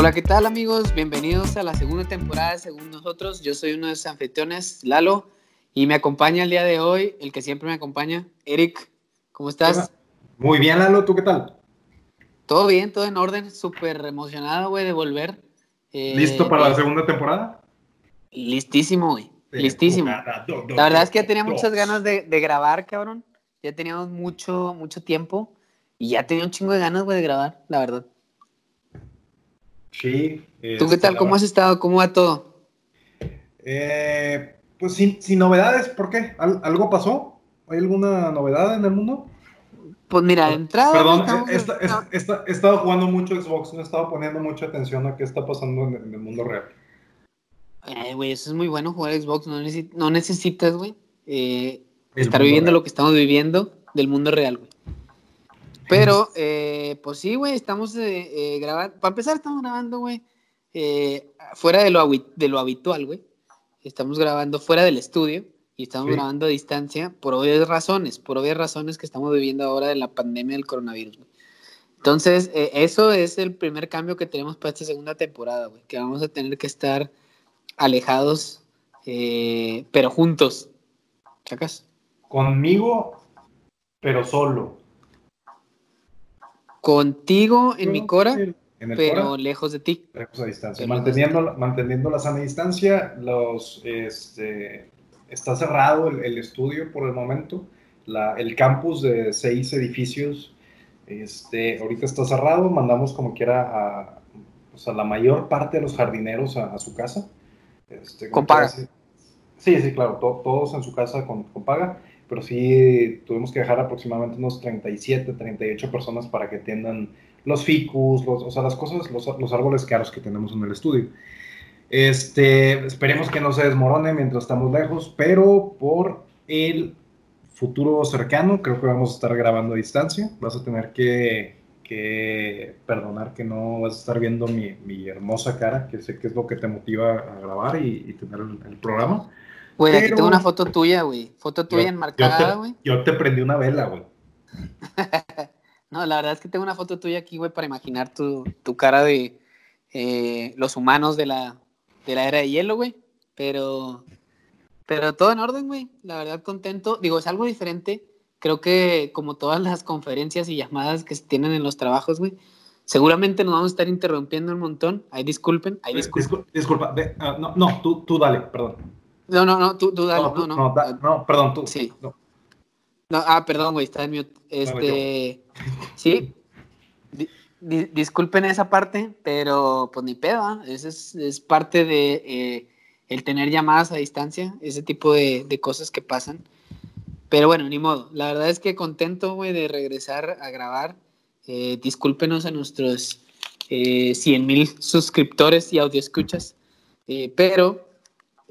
Hola, ¿qué tal amigos? Bienvenidos a la segunda temporada de Según Nosotros. Yo soy uno de sus anfitriones, Lalo, y me acompaña el día de hoy, el que siempre me acompaña, Eric. ¿Cómo estás? Muy bien, Lalo, ¿tú qué tal? Todo bien, todo en orden, súper emocionado, güey, de volver. Eh, ¿Listo para la segunda temporada? Listísimo, güey. Listísimo. La verdad es que ya tenía muchas ganas de, grabar, cabrón. Ya teníamos mucho, mucho tiempo y ya tenía un chingo de ganas, güey, de grabar, la verdad. Sí. ¿Tú qué tal? ¿Cómo has estado? ¿Cómo va todo? Eh, pues sin, sin, novedades, ¿por qué? ¿Algo pasó? ¿Hay alguna novedad en el mundo? Pues mira, de entrada. Perdón, he, estado jugando mucho Xbox, no he estado poniendo mucha atención a qué está pasando en, el mundo real. Eh, güey, eso es muy bueno jugar Xbox, no, no necesitas, güey, eh, estar viviendo lo que estamos viviendo del mundo real, güey. Pero, eh, pues sí, güey, estamos eh, grabando. Para empezar, estamos grabando, güey, fuera de lo, de lo habitual, güey. Estamos grabando fuera del estudio y estamos grabando a distancia por obvias razones, por obvias razones que estamos viviendo ahora de la pandemia del coronavirus, güey. Entonces, eso es el primer cambio que tenemos para esta segunda temporada, güey, que vamos a tener que estar alejados, pero juntos. ¿Chacas? Conmigo, pero solo. Contigo en mi cora, pero lejos de ti. Lejos a distancia. Manteniendo, manteniendo la sana distancia, los, este, está cerrado el, estudio por el momento. La, el campus de seis edificios este, ahorita está cerrado. Mandamos como quiera a, pues, a la mayor parte de los jardineros a, su casa. Este, con paga. Sí, sí, claro, todos en su casa con, con paga pero sí tuvimos que dejar aproximadamente unos 37, 38 personas para que atiendan los ficus, los, o sea, las cosas, los, los, árboles caros que tenemos en el estudio. Este, esperemos que no se desmorone mientras estamos lejos, pero por el futuro cercano creo que vamos a estar grabando a distancia. Vas a tener que, que perdonar que no vas a estar viendo mi, mi, hermosa cara, que sé que es lo que te motiva a grabar y, tener el programa. Güey, aquí tengo una foto tuya, güey. Foto tuya enmarcada, güey. Yo, te prendí una vela, güey. no, la verdad es que tengo una foto tuya aquí, güey, para imaginar tu, cara de eh, los humanos de la, de la era de hielo, güey. Pero, pero todo en orden, güey. La verdad, contento. Digo, es algo diferente. Creo que como todas las conferencias y llamadas que se tienen en los trabajos, güey, seguramente nos vamos a estar interrumpiendo un montón. Ahí disculpen, ahí disculpen. Disculpa, ah, no, no tú, tú dale, perdón. No, no, no, tú, tú dale. No, no, no, perdón, tú. Sí. No. ah, perdón, güey, está en mute. Este, sí. disculpen esa parte, pero pues ni pedo, ¿ah? es, es, parte de eh, el tener llamadas a distancia, ese tipo de, de, cosas que pasan. Pero bueno, ni modo. La verdad es que contento, güey, de regresar a grabar. Eh, discúlpenos a nuestros eh, 100 mil suscriptores y audio escuchas. Eh, pero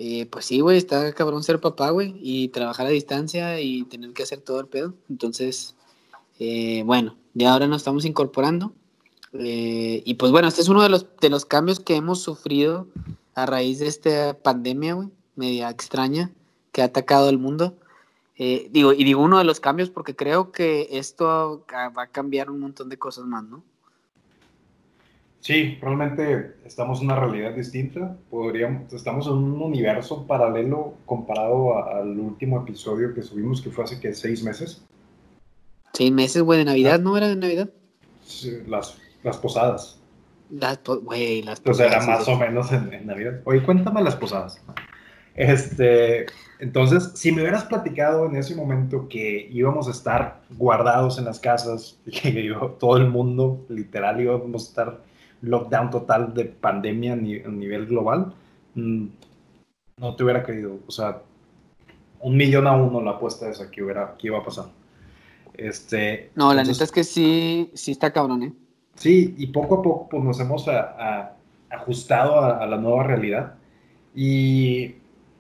eh, pues sí, güey, está cabrón ser papá, güey, y trabajar a distancia y tener que hacer todo el pedo. Entonces, eh, bueno, ya ahora nos estamos incorporando. Eh, y pues bueno, este es uno de los, de los cambios que hemos sufrido a raíz de esta pandemia, güey, media extraña que ha atacado el mundo. digo, y digo uno de los cambios porque creo que esto va a cambiar un montón de cosas más, ¿no? Sí, realmente estamos en una realidad distinta. Podríamos, estamos en un universo paralelo comparado al último episodio que subimos, que fue hace que seis meses. Seis meses, güey, de Navidad, ah. ¿no era de Navidad? Sí, las, las posadas. Las, güey, las posadas. era más o menos en, Navidad. Oye, cuéntame las posadas. Este, entonces, si me hubieras platicado en ese momento que íbamos a estar guardados en las casas, que todo el mundo, literal, íbamos a estar lockdown total de pandemia a nivel global, mm, no te hubiera creído. O sea, un millón a uno la apuesta esa que, hubiera, que iba a pasar. Este, no, la neta es que sí, sí está cabrón, ¿eh? Sí, y poco a poco pues, nos hemos ajustado a, la nueva realidad. Y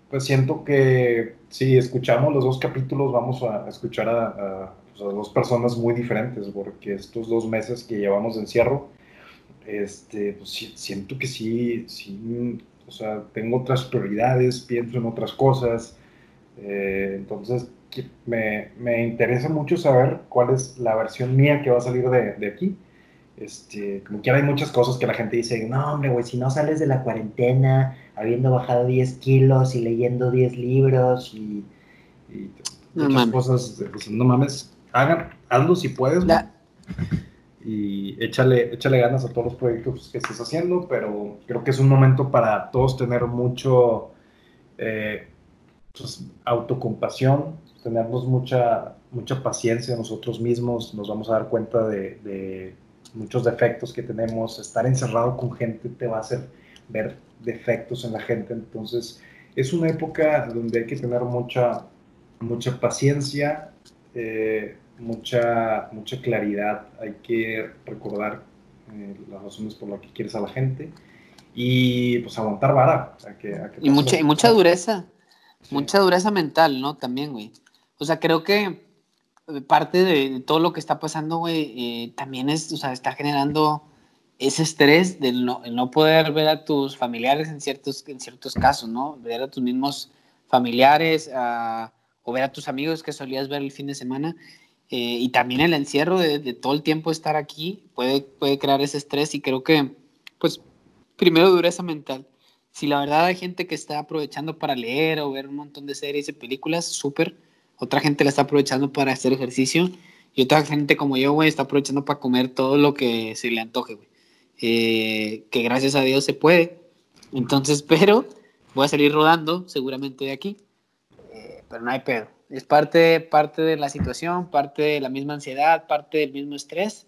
pues siento que si escuchamos los dos capítulos vamos a escuchar a, pues, a dos personas muy diferentes, porque estos dos meses que llevamos de encierro, este, pues siento que sí, sí, o sea, tengo otras prioridades, pienso en otras cosas, eh, entonces me, me, interesa mucho saber cuál es la versión mía que va a salir de, de aquí. Este, como que hay muchas cosas que la gente dice, no, hombre, güey, si no sales de la cuarentena, habiendo bajado 10 kilos y leyendo 10 libros y, muchas cosas, pues, no mames, hagan, hazlo si puedes, y échale, échale ganas a todos los proyectos que estés haciendo, pero creo que es un momento para todos tener mucho eh, pues, autocompasión, tenernos mucha, mucha paciencia nosotros mismos, nos vamos a dar cuenta de muchos defectos que tenemos, estar encerrado con gente te va a hacer ver defectos en la gente, entonces es una época donde hay que tener mucha, mucha paciencia, eh, mucha, mucha claridad, hay que recordar eh, las razones por las que quieres a la gente y pues aguantar vara. y, mucha, y mucha dureza, mucha dureza mental, ¿no? También, güey. O sea, creo que parte de, todo lo que está pasando, güey, eh, también es, o sea, está generando ese estrés de no, no, poder ver a tus familiares en ciertos, en ciertos casos, ¿no? Ver a tus mismos familiares o ver a tus amigos que solías ver el fin de semana. Eh, y también el encierro de, todo el tiempo estar aquí puede, puede crear ese estrés y creo que, pues, primero dureza mental. Si la verdad hay gente que está aprovechando para leer o ver un montón de series y películas, súper otra gente la está aprovechando para hacer ejercicio y otra gente como yo, güey, está aprovechando para comer todo lo que se le antoje, güey. Eh, que gracias a Dios se puede. Entonces, pero voy a salir rodando seguramente de aquí, pero no hay pedo. Es parte, parte de la situación, parte de la misma ansiedad, parte del mismo estrés.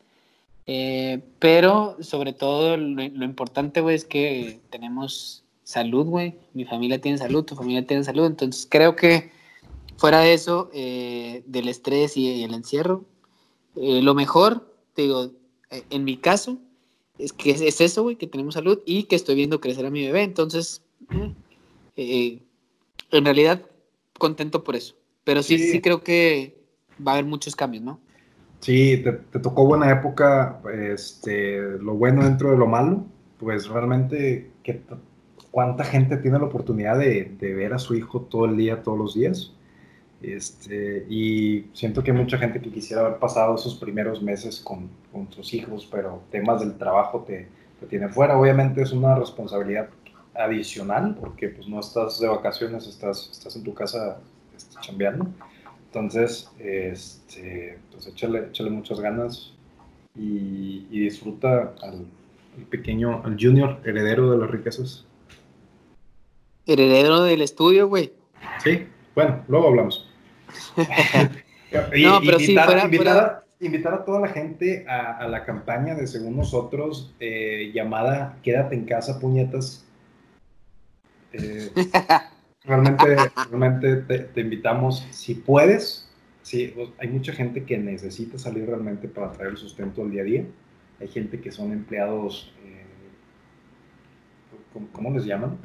Eh, pero sobre todo lo, lo importante, güey, es que tenemos salud, güey. Mi familia tiene salud, tu familia tiene salud. Entonces creo que Fuera de eso, eh, del estrés y el encierro, eh, lo mejor, te digo, eh, en mi caso, es que es, eso, güey, que tenemos salud y que estoy viendo crecer a mi bebé. Entonces, en realidad, contento por eso. Pero sí, sí, creo que va a haber muchos cambios, ¿no? Sí, te, tocó buena época, este, lo bueno dentro de lo malo, pues realmente, ¿qué, ¿cuánta gente tiene la oportunidad de, de ver a su hijo todo el día, todos los días? Este, y siento que hay mucha gente que quisiera haber pasado esos primeros meses con, con sus hijos, pero temas del trabajo te, te tienen fuera. Obviamente es una responsabilidad adicional porque pues no estás de vacaciones, estás, estás en tu casa chambeando. Entonces, este, pues échale, échale muchas ganas y, y disfruta al, al, pequeño, al junior heredero de las riquezas. Heredero del estudio, güey. Sí, bueno, luego hablamos. no, pero invitar, invitar, a toda la gente a, la campaña de Según Nosotros, eh, llamada Quédate en casa, puñetas. Eh, realmente realmente te, invitamos, si puedes, sí, hay mucha gente que necesita salir realmente para traer el sustento al día a día. Hay gente que son empleados, eh, ¿cómo, les llaman?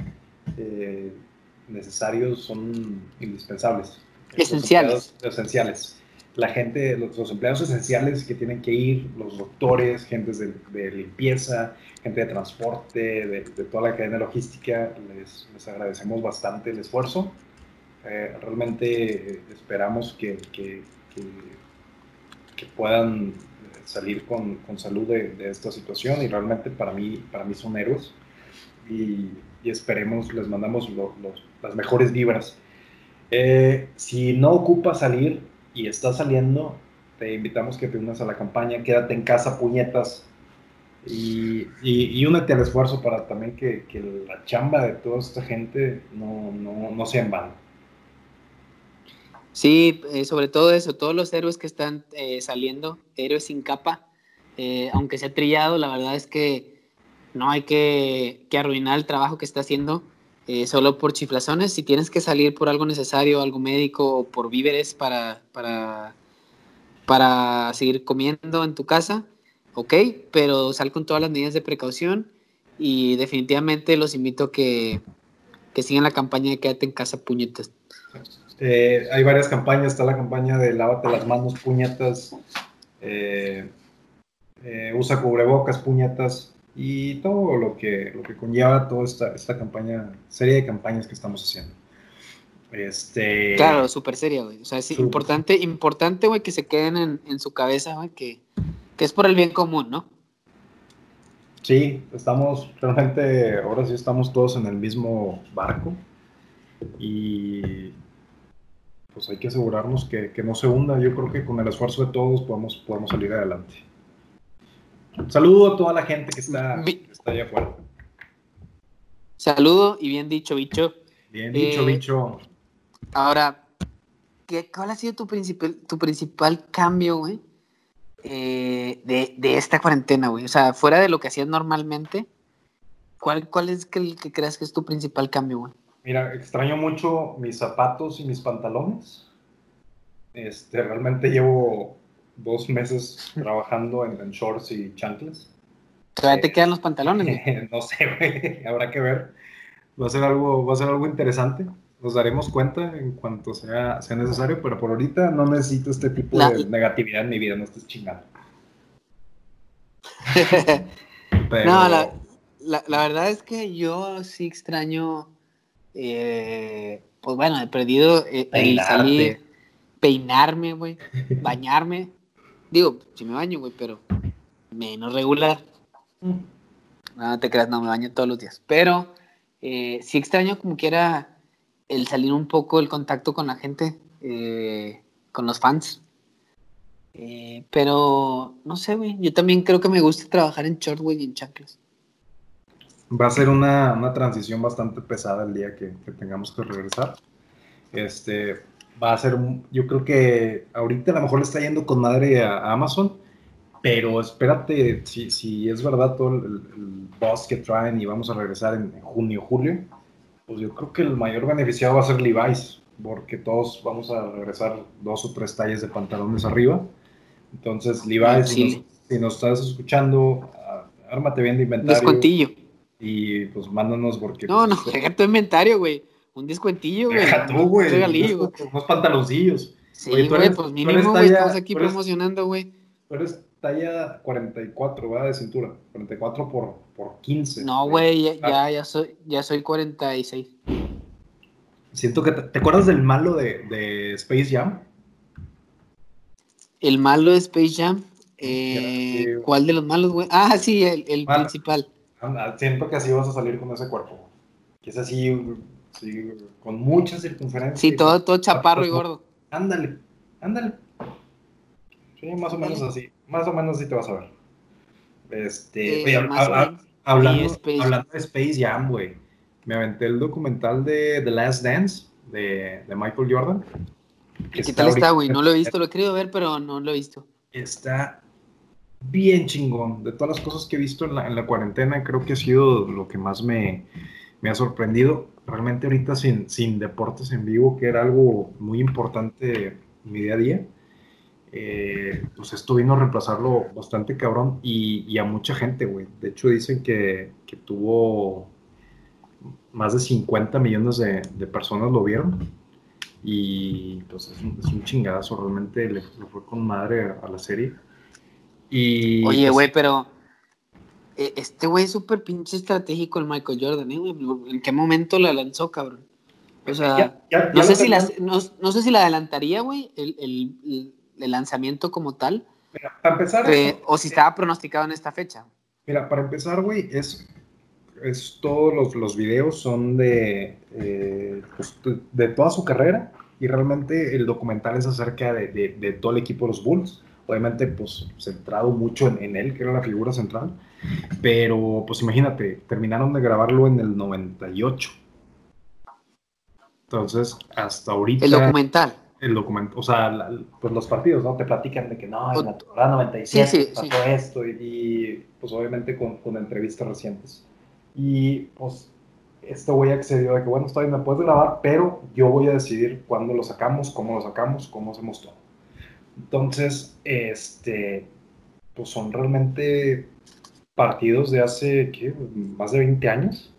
necesarios, son indispensables. Esenciales. esenciales. La gente, los, empleados esenciales que tienen que ir, los doctores, gentes de, limpieza, gente de transporte, de, toda la cadena logística, les, les agradecemos bastante el esfuerzo. Eh, realmente esperamos que, que, que, puedan salir con, con salud de, de, esta situación y realmente para mí, para mí son héroes y, y esperemos, les mandamos las mejores vibras eh, si no ocupas salir y estás saliendo, te invitamos que te unas a la campaña, quédate en casa, puñetas, y, y, únete al esfuerzo para también que, que, la chamba de toda esta gente no, no, no sea en vano. Sí, eh, sobre todo eso, todos los héroes que están eh, saliendo, héroes sin capa, aunque sea trillado, la verdad es que no hay que, que arruinar el trabajo que está haciendo eh, solo por chiflazones. Si tienes que salir por algo necesario, algo médico o por víveres para, para, para seguir comiendo en tu casa, ok, pero sal con todas las medidas de precaución y definitivamente los invito a que, que sigan la campaña de quédate en casa puñetas. Eh, hay varias campañas, está la campaña de lávate las manos puñetas, eh, usa cubrebocas puñetas, y todo lo que, lo que conlleva toda esta, esta campaña, serie de campañas que estamos haciendo. Este... Claro, súper seria, güey. O sea, es importante, importante, güey, que se queden en, en su cabeza, güey, que, que, es por el bien común, ¿no? Sí, estamos, realmente, ahora sí estamos todos en el mismo barco y pues hay que asegurarnos que, no se hunda. Yo creo que con el esfuerzo de todos podemos, podemos salir adelante. Saludo a toda la gente que está, está allá afuera. Saludo y bien dicho, bicho. Bien dicho, eh, bicho. Ahora, ¿qué, ¿cuál ha sido tu principal, tu principal cambio, güey? Eh, de, esta cuarentena, güey? O sea, fuera de lo que hacías normalmente, ¿cuál, cuál es el que creas que es tu principal cambio, güey? Mira, extraño mucho mis zapatos y mis pantalones. Este, realmente llevo dos meses trabajando en, shorts y chanclas. ¿Todavía te quedan los pantalones? no sé, güey, habrá que ver. Va a ser algo, va a ser algo interesante. Nos daremos cuenta en cuanto sea, sea necesario, pero por ahorita no necesito este tipo de negatividad en mi vida, no estés chingando. No, la, verdad es que yo sí extraño, eh, pues bueno, he perdido eh, el salir, peinarme, güey, bañarme. Digo, si me baño, güey, pero menos regular. Mm. No, te creas, no me baño todos los días. Pero eh, sí extraño como que era el salir un poco el contacto con la gente, eh, con los fans. Eh, pero no sé, güey. Yo también creo que me gusta trabajar en short, güey, y en chanclas. Va a ser una, una, transición bastante pesada el día que, que, tengamos que regresar. Este, va a ser, yo creo que ahorita a lo mejor le está yendo con madre a, Amazon, pero espérate, si, si es verdad todo el, el, boss que traen y vamos a regresar en junio, julio, pues yo creo que el mayor beneficiado va a ser Levi's, porque todos vamos a regresar dos o tres tallas de pantalones arriba. Entonces, Levi's, si, nos, estás escuchando, ármate bien de inventario. Descuentillo. Y pues mándanos porque... No, pues, no, deja tu inventario, güey. Un descuentillo, güey. Deja tú, güey. Unos, pantaloncillos. Sí, güey, pues mínimo, güey, estamos aquí promocionando, güey. Pero es talla 44, ¿verdad? De cintura. 44 por, por 15. No, güey, ya, ya, soy, ya soy 46. Siento que... Te, acuerdas del malo de, de, Space Jam? ¿El malo de Space Jam? Eh, ¿Cuál de los malos, güey? Ah, sí, el, el principal. Siento que así vas a salir con ese cuerpo. Que es así, con muchas circunferencias. Sí, todo, todo chaparro y gordo. Ándale, ándale. Sí, más o menos así. Más o menos así te vas a ver. Este, eh, hablando, de Space Jam, güey. Me aventé el documental de The Last Dance de, de Michael Jordan. ¿Qué tal está, güey? No lo he visto, lo he querido ver, pero no lo he visto. Está bien chingón. De todas las cosas que he visto en la, en la cuarentena, creo que ha sido lo que más me, me ha sorprendido. Realmente ahorita sin, sin deportes en vivo, que era algo muy importante en mi día a día eh, pues esto vino a reemplazarlo bastante cabrón y, a mucha gente, güey. De hecho, dicen que, tuvo más de 50 millones de, personas lo vieron. Y pues es un, es chingadazo, realmente le, fue con madre a, la serie. Y, Oye, pues güey, pero este güey es súper pinche estratégico el Michael Jordan, ¿eh, ¿En qué momento la lanzó, cabrón? O sea, no, sé si la, no, sé si la adelantaría, güey, el, el lanzamiento como tal. para empezar. Eh, o si estaba pronosticado en esta fecha. Mira, para empezar, güey, es, es todos los, los videos son de, eh, pues, de, toda su carrera y realmente el documental es acerca de, de, todo el equipo de los Bulls. Obviamente, pues centrado mucho en, en, él, que era la figura central. Pero, pues imagínate, terminaron de grabarlo en el 98. Entonces, hasta ahorita. El documental el documento, o sea, pues los partidos, ¿no? Te platican de que no, en la temporada 97 pasó esto y, pues obviamente con, con, entrevistas recientes. Y pues este güey accedió de que, bueno, está bien, me puedes grabar, pero yo voy a decidir cuándo lo sacamos, cómo lo sacamos, cómo hacemos todo. Entonces, este, pues son realmente partidos de hace, ¿qué? Más de 20 años.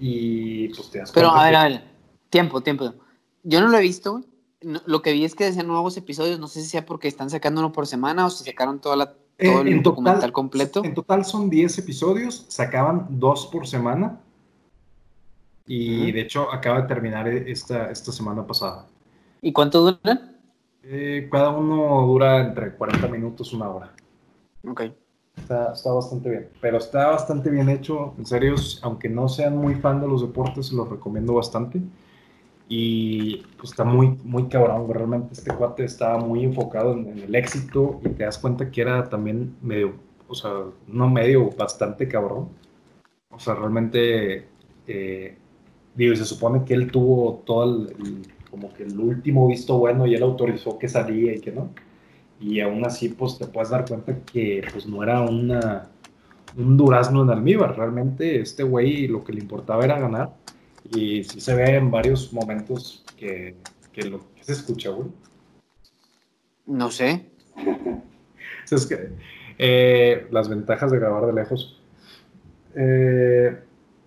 Y pues te das Pero a ver, a ver, tiempo, tiempo. Yo no lo he visto, güey lo que vi es que decían nuevos episodios, no sé si sea porque están sacando uno por semana o si sacaron toda la, eh, todo el documental completo. En total son 10 episodios, sacaban dos por semana. Y de hecho acaba de terminar esta, esta semana pasada. ¿Y cuánto duran? Eh, cada uno dura entre 40 minutos, una hora. Ok. Está, está, bastante bien. Pero está bastante bien hecho. En serio, aunque no sean muy fan de los deportes, los recomiendo bastante. Y pues está muy, muy cabrón. Realmente este cuate estaba muy enfocado en, el éxito y te das cuenta que era también medio, o sea, no medio, bastante cabrón. O sea, realmente, eh, digo, se supone que él tuvo todo el, como que el último visto bueno y él autorizó que salía y que no y aún así pues te puedes dar cuenta que pues no era una, un durazno en almíbar, realmente este güey lo que le importaba era ganar y sí se ve en varios momentos que, que lo que se escucha, güey. No sé. es que eh, las ventajas de grabar de lejos. Eh,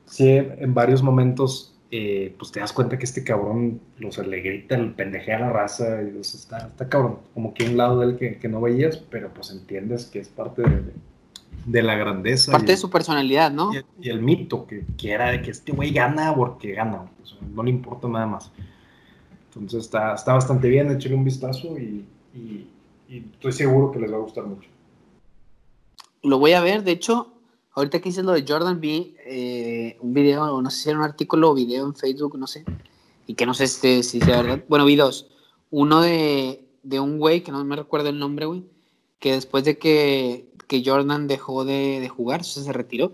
sí, en varios momentos eh, pues te das cuenta que este cabrón, o sea, le grita, el pendejea a la raza, y, está, está cabrón, como que un lado de él que, que, no veías, pero pues entiendes que es parte de, de la grandeza. Parte de su personalidad, ¿no? Y, el mito, que, que, era de que este güey gana porque gana, no le importa nada más. Entonces está, está bastante bien, échale un vistazo y, y, y estoy seguro que les va a gustar mucho. Lo voy a ver, de hecho, Ahorita que hice lo de Jordan, vi eh, un video, no sé si era un artículo o video en Facebook, no sé, y que no sé si, si sea verdad. Bueno, vi dos. Uno de, de un güey, que no me recuerdo el nombre, güey, que después de que, que Jordan dejó de, de jugar, o sea, se retiró,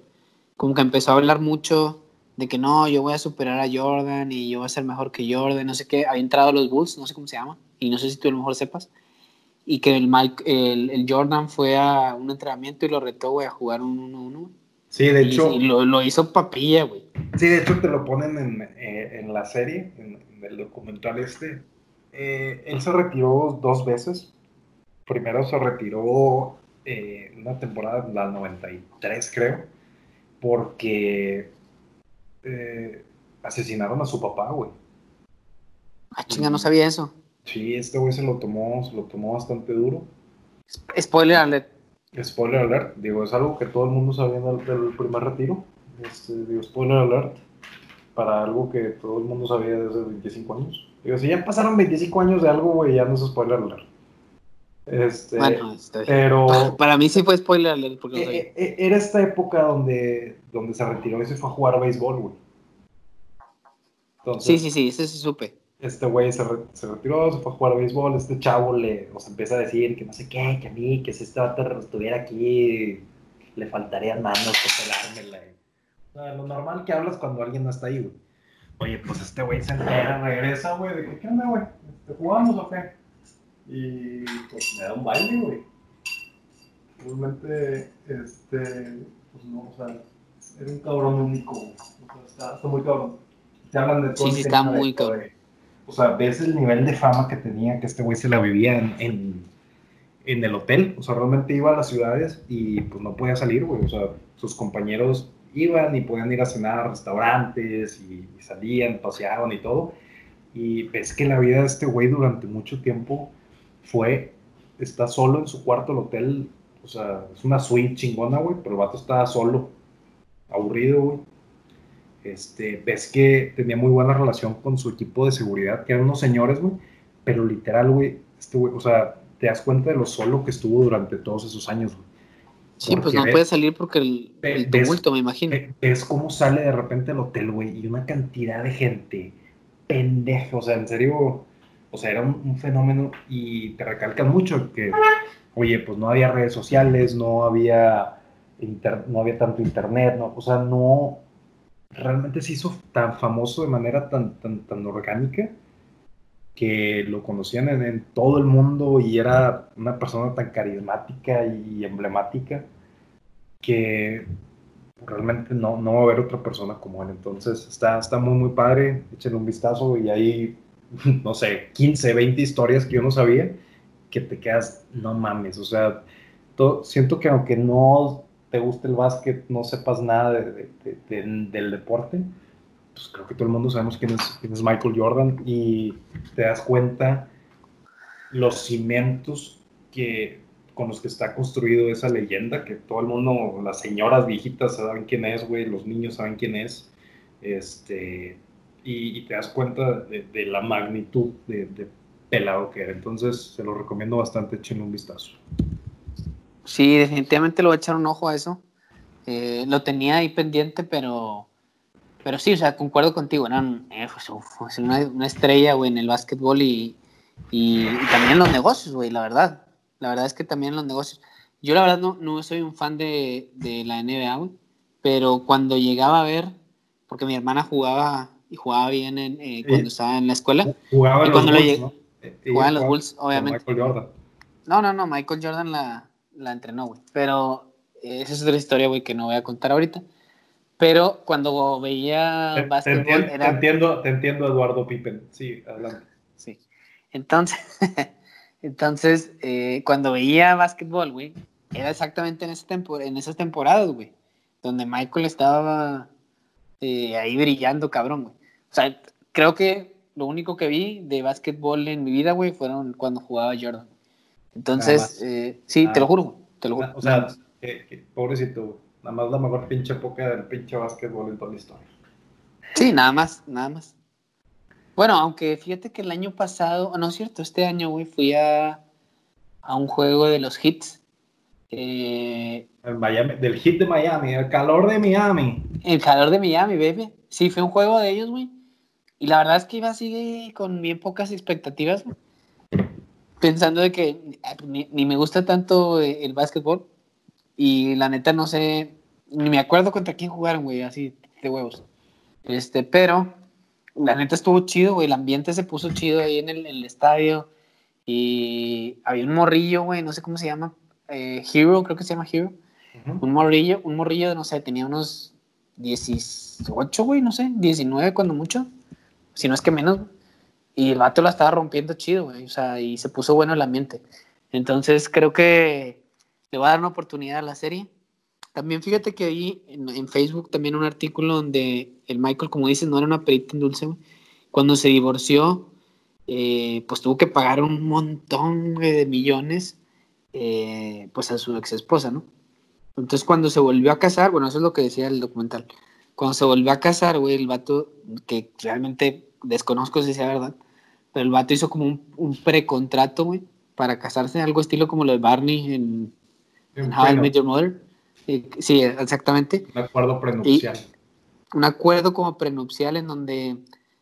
como que empezó a hablar mucho de que no, yo voy a superar a Jordan y yo voy a ser mejor que Jordan, no sé qué, había entrado a los Bulls, no sé cómo se llama, y no sé si tú a lo mejor sepas, y que el, el, el, Jordan fue a un entrenamiento y lo retó, güey, a jugar un 1-1. Sí, de hecho. Y lo, lo, hizo papilla, güey. Sí, de hecho te lo ponen en, eh, en la serie, en, en, el documental este. Eh, él se retiró dos veces. Primero se retiró eh, una temporada, la 93 creo, porque eh, asesinaron a su papá, güey. Ah, chinga, no sabía eso. Sí, este güey se lo tomó, se lo tomó bastante duro. Spoiler alert. Spoiler alert, digo, es algo que todo el mundo sabía del primer retiro. Este, digo, spoiler alert, para algo que todo el mundo sabía desde 25 años. Digo, si ya pasaron 25 años de algo, güey, ya no es spoiler alert. Este, bueno, pero para, para, mí sí fue spoiler alert. Porque e, e, era esta época donde, donde se retiró y se fue a jugar béisbol, güey. sí, sí, sí, eso sí supe este güey se, se, retiró, se fue a jugar a béisbol, este chavo le, nos empieza a decir que no sé qué, que a mí, que si este vato estuviera aquí, le faltarían manos para pelármela. O sea, lo normal que hablas cuando alguien no está ahí, güey. Oye, pues este güey se entera, regresa, güey, de que, ¿qué onda, güey? ¿Te jugamos o qué? Y pues me da un baile, güey. Realmente, este, pues no, o sea, era un cabrón único, O sea, está, está muy cabrón. Te hablan de todo. Sí, sí, está muy cabrón o sea, ves el nivel de fama que tenía, que este güey se la vivía en, en, el hotel. O sea, realmente iba a las ciudades y pues no podía salir, güey. O sea, sus compañeros iban y podían ir a cenar restaurantes y, salían, paseaban y todo. Y ves que la vida de este güey durante mucho tiempo fue, está solo en su cuarto del hotel. O sea, es una suite chingona, güey, pero el vato estaba solo, aburrido, güey este, ves que tenía muy buena relación con su equipo de seguridad, que eran unos señores, güey, pero literal, güey, este güey, o sea, te das cuenta de lo solo que estuvo durante todos esos años, güey. Sí, pues no puede salir porque el, el tumulto, me imagino. Ves cómo sale de repente el hotel, güey, y una cantidad de gente pendeja, o sea, en serio, o sea, era un, fenómeno y te recalcan mucho que, oye, pues no había redes sociales, no había, no había tanto internet, no, o sea, no, realmente se hizo tan famoso de manera tan, tan, tan orgánica que lo conocían en, todo el mundo y era una persona tan carismática y emblemática que realmente no, no va a haber otra persona como él. Entonces está, está muy, muy padre. Échenle un vistazo y hay, no sé, 15, 20 historias que yo no sabía que te quedas, no mames. O sea, siento que aunque no te guste el básquet, no sepas nada del deporte, pues creo que todo el mundo sabemos quién es, quién es Michael Jordan y te das cuenta los cimientos que, con los que está construido esa leyenda, que todo el mundo, las señoras viejitas saben quién es, güey, los niños saben quién es, este, y, te das cuenta de, la magnitud de, pelado que era. Entonces, se lo recomiendo bastante, échenle un vistazo. Sí, definitivamente lo voy a echar un ojo a eso. Eh, lo tenía ahí pendiente, pero, pero sí, o sea, concuerdo contigo. Eran eh, pues, una, estrella, güey, en el básquetbol y, y, también en los negocios, güey, la verdad. La verdad es que también en los negocios. Yo, la verdad, no, no soy un fan de, de la NBA, güey, pero cuando llegaba a ver, porque mi hermana jugaba y jugaba bien en, eh, cuando estaba en la escuela. Jugaba en los Bulls, ¿no? Jugaba en los Bulls, obviamente. Michael Jordan. No, no, no, Michael Jordan la, la entrenó, güey. Pero esa es otra historia, güey, que no voy a contar ahorita. Pero cuando veía te, básquetbol te entiendo, era... te entiendo, te entiendo, Eduardo Pippen. Sí, adelante. Sí. Entonces, entonces eh, cuando veía básquetbol, güey, era exactamente en, ese tempor en esas temporadas, güey, donde Michael estaba eh, ahí brillando, cabrón, güey. O sea, creo que lo único que vi de básquetbol en mi vida, güey, fueron cuando jugaba Jordan. Entonces, eh, sí, te lo juro, te lo juro. O sea, que, pobrecito, nada más la mejor pinche época del pinche básquetbol en toda la historia. Sí, nada más, nada más. Bueno, aunque fíjate que el año pasado, no es cierto, este año, güey, fui a, a un juego de los hits. Eh, Miami, del hit de Miami, el calor de Miami. El calor de Miami, baby. Sí, fue un juego de ellos, güey. Y la verdad es que iba así con bien pocas expectativas, pensando de que ah, ni, me gusta tanto el básquetbol y la neta no sé, ni me acuerdo contra quién jugaron, güey, así de huevos. Este, pero la neta estuvo chido, güey, el ambiente se puso chido ahí en el, estadio y había un morrillo, güey, no sé cómo se llama, eh, Hero, creo que se llama Hero. Un morrillo, un morrillo, no sé, tenía unos 18, güey, no sé, 19 cuando mucho, si no es que menos, y el vato la estaba rompiendo chido, güey. O sea, y se puso bueno el ambiente. Entonces creo que le va a dar una oportunidad a la serie. También fíjate que ahí en, Facebook también un artículo donde el Michael, como dices, no era una perita en dulce, güey. Cuando se divorció, eh, pues tuvo que pagar un montón de millones eh, pues a su ex esposa, ¿no? Entonces cuando se volvió a casar, bueno, eso es lo que decía el documental. Cuando se volvió a casar, güey, el vato, que realmente desconozco si sea verdad, pero el vato hizo como un, un precontrato, güey, para casarse, algo estilo como lo de Barney en, en How I Met Your Mother. sí, exactamente. Un acuerdo prenupcial. un acuerdo como prenupcial en donde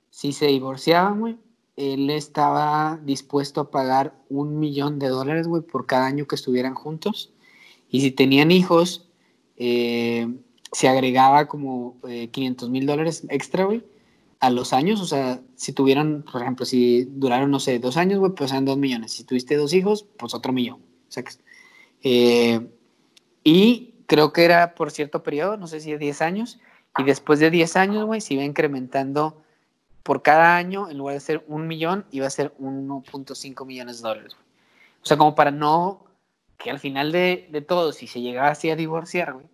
si se divorciaban, güey, él estaba dispuesto a pagar un millón de dólares, güey, por cada año que estuvieran juntos. Y si tenían hijos, eh, se agregaba como 500 eh, mil dólares extra, güey, a los años, o sea, si tuvieron, por ejemplo, si duraron, no sé, dos años, güey, pues eran dos millones. Si tuviste dos hijos, pues otro millón. Sea, eh, y creo que era por cierto periodo, no sé si de 10 años, y después de 10 años, güey, se iba incrementando por cada año, en lugar de ser un millón, iba a ser 1.5 millones de dólares. O sea, como para no, que al final de, de todo, si se llegaba así a divorciar, güey,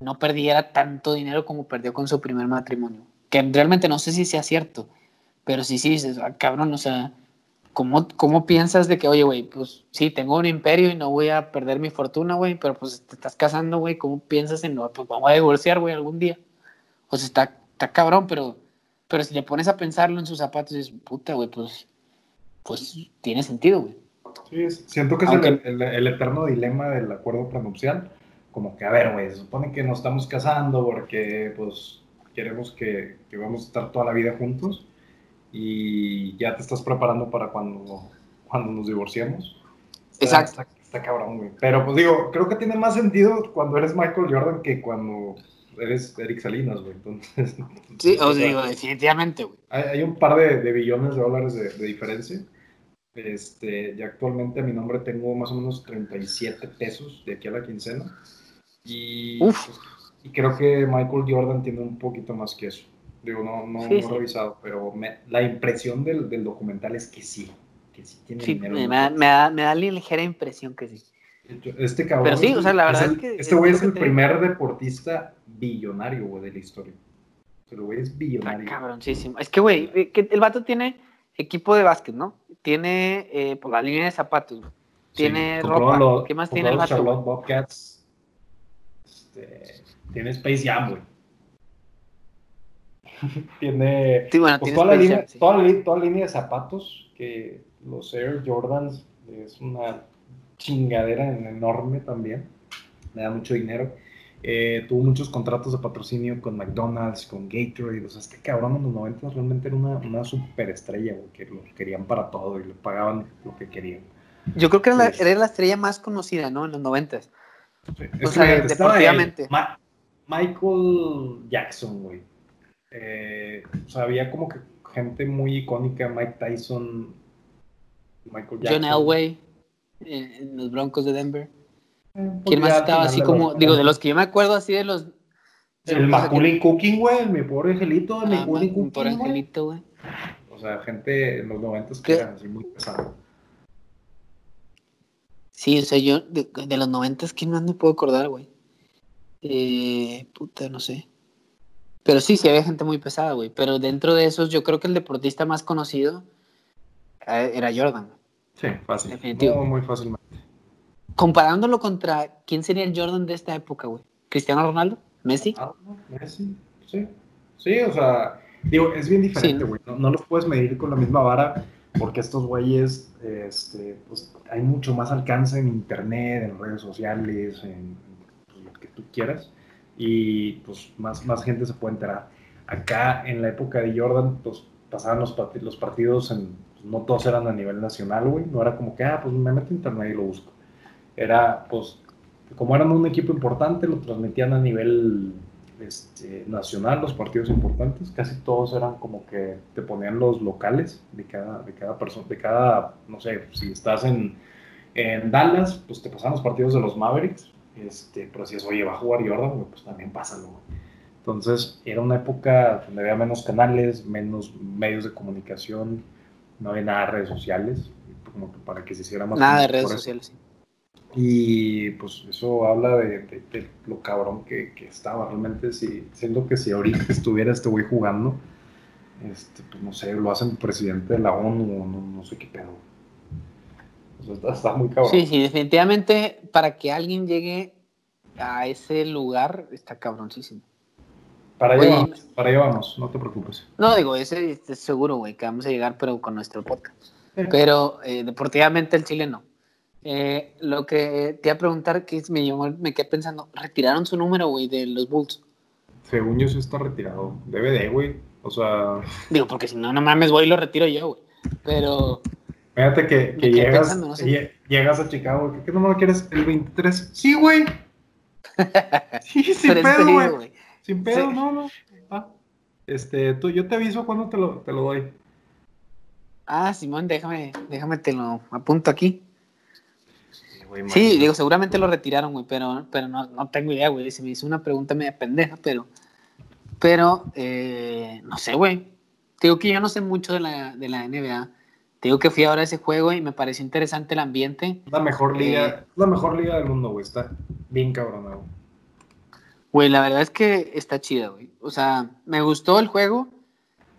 no perdiera tanto dinero como perdió con su primer matrimonio que realmente no sé si sea cierto, pero sí, sí dices, ah, cabrón, o sea, ¿cómo, ¿cómo piensas de que, oye, güey, pues sí, tengo un imperio y no voy a perder mi fortuna, güey, pero pues te estás casando, güey, ¿cómo piensas en, no, pues vamos a divorciar, güey, algún día? O sea, está, está cabrón, pero, pero si le pones a pensarlo en sus zapatos, dices, puta, güey, pues, pues tiene sentido, güey. Sí, siento que es el, el, eterno dilema del acuerdo prenupcial. Como que, a ver, güey, se supone que nos estamos casando porque, pues, queremos que, que, vamos a estar toda la vida juntos y ya te estás preparando para cuando, cuando nos divorciemos. Exacto. Está, cabrón, güey. Pero pues digo, creo que tiene más sentido cuando eres Michael Jordan que cuando eres Eric Salinas, güey. Entonces, sí, o sea, digo, definitivamente, güey. Hay, un par de, de, billones de dólares de, de, diferencia. Este, y actualmente a mi nombre tengo más o menos 37 pesos de aquí a la quincena. Y Uf. Pues, y creo que Michael Jordan tiene un poquito más que eso. Digo, no, no, he revisado, pero la impresión del, del, documental es que sí. Que sí tiene dinero. Me, da, me, da, me da la ligera impresión que sí. Este cabrón. Pero sí, o sea, la verdad es, que. Este güey es, el primer deportista billonario, güey, de la historia. Pero, güey, es billonario. Ah, cabroncísimo. Es que, güey, el vato tiene equipo de básquet, ¿no? Tiene eh, pues, la línea de zapatos, Tiene ropa. ¿Qué más tiene el vato? Charlotte Bobcats. Este tiene Space Jam, güey. tiene pues, toda, la línea, toda, la, línea de zapatos que los Air Jordans es una chingadera enorme también. Me da mucho dinero. Eh, tuvo muchos contratos de patrocinio con McDonald's, con Gatorade. O sea, este cabrón en los 90 realmente era una, una superestrella, güey, que lo querían para todo y le pagaban lo que querían. Yo creo que era la, era la estrella más conocida, ¿no? En los 90. Sí. O sea, deportivamente. Ma Michael Jackson, güey. Eh, o sea, había como que gente muy icónica, Mike Tyson, Michael Jackson. John Elway en los Broncos de Denver. Eh, ¿Quién más estaba así como, digo, de los que yo me acuerdo así de los... el Macaulay Cooking, güey, mi pobre angelito, ah, mi pobre angelito, güey. O sea, gente en los momentos que eran así muy pesados. Sí, o sea, yo de, de los noventas, ¿quién más me puedo acordar, güey? Eh, puta, no sé. Pero sí, sí había gente muy pesada, güey. Pero dentro de esos, yo creo que el deportista más conocido eh, era Jordan. Sí, fácil. Definitivo. Muy, muy fácilmente. Comparándolo contra quién sería el Jordan de esta época, güey. ¿Cristiano Ronaldo? ¿Messi? Messi, sí. Sí, o sea, digo, es bien diferente, güey. No, los puedes medir con la misma vara porque estos güeyes, este, pues hay mucho más alcance en internet, en redes sociales, en tú quieras y pues más, más gente se puede enterar. Acá en la época de Jordan, pues pasaban los, los partidos, pues, no todos eran a nivel nacional, güey, no era como que, ah, pues me meto a internet y lo busco. Era, pues, como eran un equipo importante, lo transmitían a nivel este, nacional, los partidos importantes, casi todos eran como que te ponían los locales de cada, de cada persona, de cada, no sé, si estás en, en Dallas, pues te pasaban los partidos de los Mavericks, este, pero si es, oye, va a jugar Jordan, pues también pásalo. Entonces, era una época donde había menos canales, menos medios de comunicación, no había nada de redes sociales, como para que se hiciera más. Nada de redes sociales, sí. Y pues eso habla de, lo cabrón que, estaba. Realmente, si, siento que si ahorita estuviera este güey jugando, este, pues no sé, lo hacen presidente de la ONU no, no sé qué pedo está, muy cabrón. Sí, sí, definitivamente para que alguien llegue a ese lugar está cabroncísimo. Para allá, vamos, para allá vamos, no te preocupes. No, digo, ese es seguro, güey, que vamos a llegar, pero con nuestro podcast. Pero eh, deportivamente el Chile no. Eh, lo que te iba a preguntar, que me, llamó, me quedé pensando, retiraron su número, güey, de los Bulls. Según yo, sí está retirado. DVD, güey. O sea. Digo, porque si no, no mames, voy y lo retiro yo, güey. Pero. Fíjate que, que llegas, llegas a Chicago. ¿Qué, número quieres? El 23. Sí, güey. Sí, sin pedo, güey. Sin pedo, no, no. Ah, este, tú, yo te aviso cuando te lo, te lo doy. Ah, Simón, déjame, déjame te lo apunto aquí. Sí, digo, seguramente lo retiraron, güey, pero, pero no, no tengo idea, güey. Se me hizo una pregunta media pendeja, pero, pero, eh, no sé, güey. Digo que yo no sé mucho de la, de la NBA digo que fui ahora a ese juego y me pareció interesante el ambiente. La mejor liga, eh, la mejor liga del mundo, güey. Está bien cabronado. Güey, la verdad es que está chida, güey. O sea, me gustó el juego.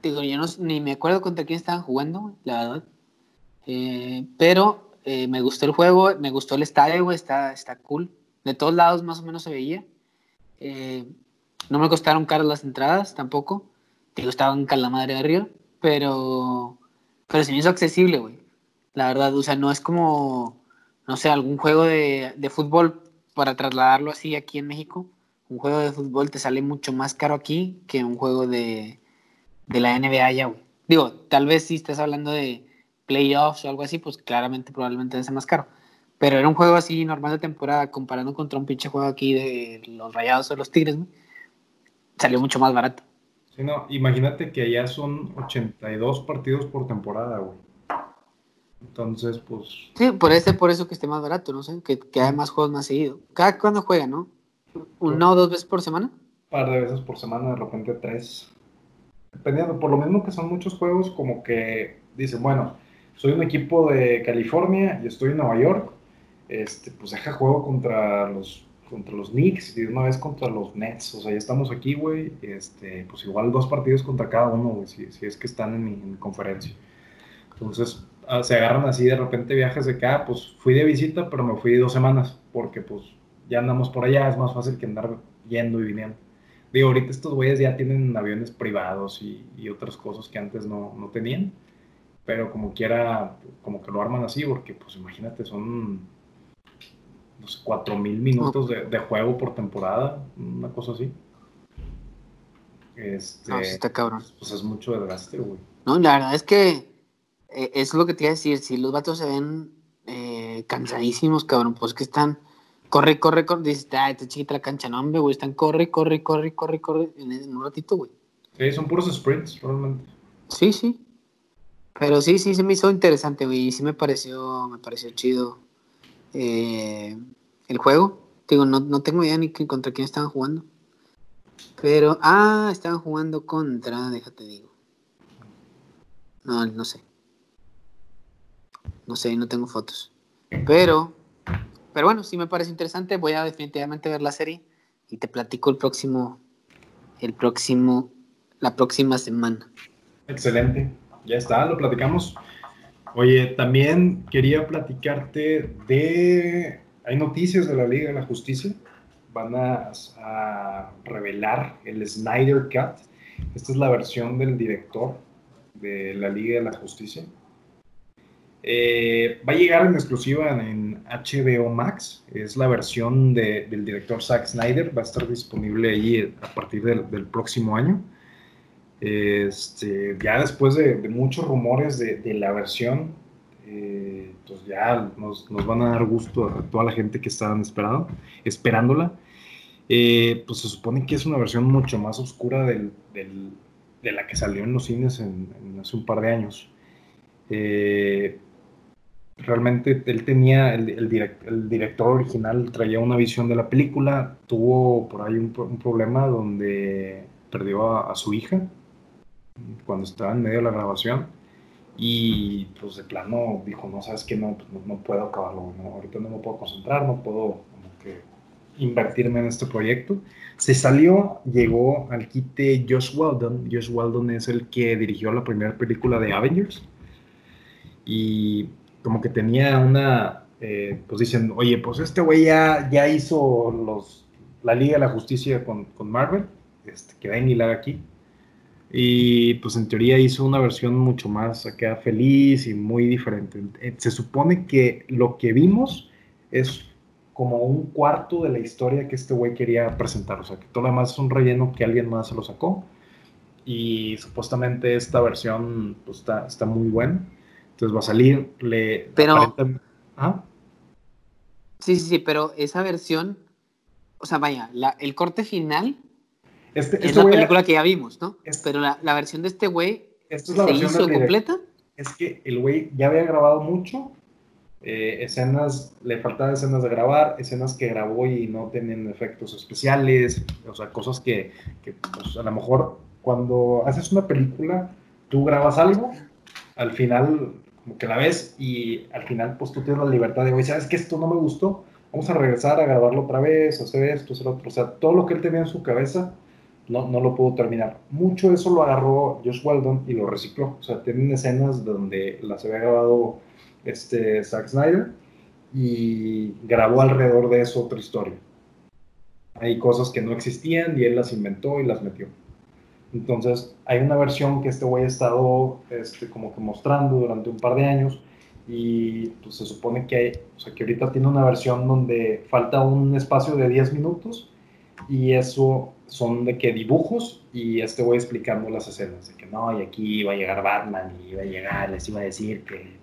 Digo, yo no, ni me acuerdo contra quién estaban jugando, la verdad. Eh, pero eh, me gustó el juego, me gustó el estadio, güey. Está, está cool. De todos lados más o menos se veía. no me costaron caras las entradas tampoco. Digo, estaban en la madre de arriba. Pero pero se me hizo accesible, güey. La verdad, o sea, no es como, no sé, algún juego de, de fútbol para trasladarlo así aquí en México. Un juego de fútbol te sale mucho más caro aquí que un juego de, de la NBA ya, güey. Digo, tal vez si estás hablando de playoffs o algo así, pues claramente probablemente sea más caro. Pero era un juego así normal de temporada, comparando contra un pinche juego aquí de los Rayados o los Tigres, güey. Salió mucho más barato. Sí, no, imagínate que allá son 82 partidos por temporada, güey. Entonces, pues. Sí, por, ese, por eso que esté más barato, no sé, que, que hay más juegos más seguido. ¿Cada cuándo juega, no? ¿Una o dos veces por semana? Un par de veces por semana, de repente tres. Dependiendo, por lo mismo que son muchos juegos, como que dicen, bueno, soy un equipo de California y estoy en Nueva York, este, pues deja juego contra los contra los Knicks y una vez contra los Nets. O sea, ya estamos aquí, güey. Este, pues igual dos partidos contra cada uno, güey, si, es que están en mi, conferencia. Entonces, ah, se agarran así de repente viajes de acá. Pues fui de visita, pero me fui dos semanas, porque pues ya andamos por allá. Es más fácil que andar yendo y viniendo. Digo, ahorita estos güeyes ya tienen aviones privados y, y otras cosas que antes no, no tenían. Pero como quiera, como que lo arman así, porque pues imagínate, son 4 mil minutos de, de, juego por temporada, una cosa así. Este, no, sí está cabrón. Pues es mucho desgaste, güey. No, la verdad es que eh, es lo que te iba a decir. Si los vatos se ven eh, cansadísimos, cabrón, pues que están. Corre, corre, corre. Dices, ah, está chiquita la cancha. No, hombre, güey. Están corre, corre, corre, corre, corre. En, un ratito, güey. Sí, son puros sprints, realmente. Sí, sí. Pero sí, sí, se me hizo interesante, güey. Sí me pareció, me pareció chido eh, el juego. Digo, no, no tengo idea ni contra quién estaban jugando. Pero, ah, estaban jugando contra, déjate digo. No, no sé. No sé, no tengo fotos. Pero, pero bueno, sí me parece interesante. Voy a definitivamente ver la serie y te platico el próximo, el próximo, la próxima semana. Excelente. Ya está, lo platicamos. Oye, también quería platicarte de... Hay noticias de la Liga de la Justicia. Van a, revelar el Snyder Cut. Esta es la versión del director de la Liga de la Justicia. Eh, va a llegar en exclusiva en, HBO Max. Es la versión del director Zack Snyder. Va a estar disponible ahí a partir del próximo año. Este, ya después de, muchos rumores de, la versión, eh, pues ya nos, van a dar gusto a toda la gente que estaban esperando, esperándola. Eh, pues se supone que es una versión mucho más oscura de la que salió en los cines en, hace un par de años. Eh, realmente él tenía, el, director original traía una visión de la película, tuvo por ahí un, problema donde perdió a su hija, cuando estaba en medio de la grabación y pues de plano dijo, no, sabes que no, pues, no, puedo acabarlo, ahorita no me puedo concentrar, no puedo como que invertirme en este proyecto. Se salió, llegó al quite Josh Weldon, Josh Weldon es el que dirigió la primera película de Avengers. Y como que tenía una, eh, pues dicen, oye, pues este güey ya, ya hizo los, la Liga de la Justicia con, con Marvel, este, que ven y la aquí y pues en teoría hizo una versión mucho más acá feliz y muy diferente. Eh, se supone que lo que vimos es como un cuarto de la historia que este güey quería presentar. O sea, que todo lo demás es un relleno que alguien más se lo sacó. Y supuestamente esta versión pues, está, está muy buena. Entonces va a salir. Le, pero. ¿Ah? Sí, sí, sí, pero esa versión. O sea, vaya, la, el corte final este, es este la película que ya vimos, ¿no? Pero la, la, versión de este güey se hizo completa. Es que el güey ya había grabado mucho, eh, escenas, le faltaban escenas de grabar, escenas que grabó y no tienen efectos especiales, o sea, cosas que, que pues, a lo mejor cuando haces una película, tú grabas algo, al final como que la ves y al final pues tú tienes la libertad de, güey, ¿sabes que esto no me gustó? Vamos a regresar a grabarlo otra vez, hacer esto, hacer otro. O sea, todo lo que él tenía en su cabeza no, no lo pudo terminar. Mucho eso lo agarró Josh Weldon y lo recicló. O sea, tienen escenas donde las había grabado este Zack Snyder y grabó alrededor de eso otra historia. Hay cosas que no existían y él las inventó y las metió. Entonces, hay una versión que este güey ha estado este, como que mostrando durante un par de años y pues, se supone que hay, o sea, que ahorita tiene una versión donde falta un espacio de 10 minutos y eso son de que dibujos y este voy explicando las escenas, de que no, y aquí iba a llegar Batman y iba a llegar, les iba a decir que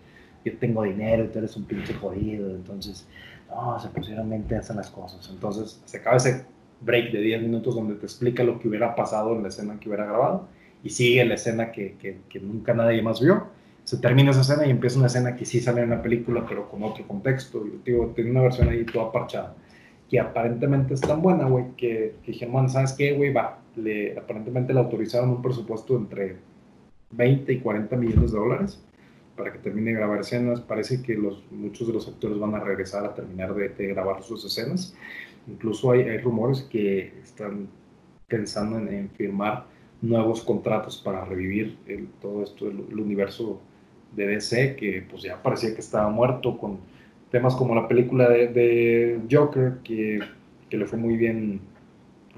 yo tengo dinero y tú eres un pinche jodido, entonces, no, se pusieron mente hacen las cosas. Entonces, se acaba ese break de 10 minutos donde te explica lo que hubiera pasado en la escena que hubiera grabado y sigue la escena que, que, que nunca nadie más vio. Se termina esa escena y empieza una escena que sí sale en la película, pero con otro contexto. Y, digo, tiene una versión ahí toda parchada que aparentemente es tan buena, güey, que, que dijeron, ¿sabes qué, güey? Va, le, aparentemente le autorizaron un presupuesto entre 20 y 40 millones de dólares para que termine de grabar escenas. Parece que los, muchos de los actores van a regresar a terminar de, grabar sus escenas. Incluso hay, rumores que están pensando en, firmar nuevos contratos para revivir todo esto, el, el, universo de DC, que pues ya parecía que estaba muerto con temas como la película de, Joker, que, que, le fue muy bien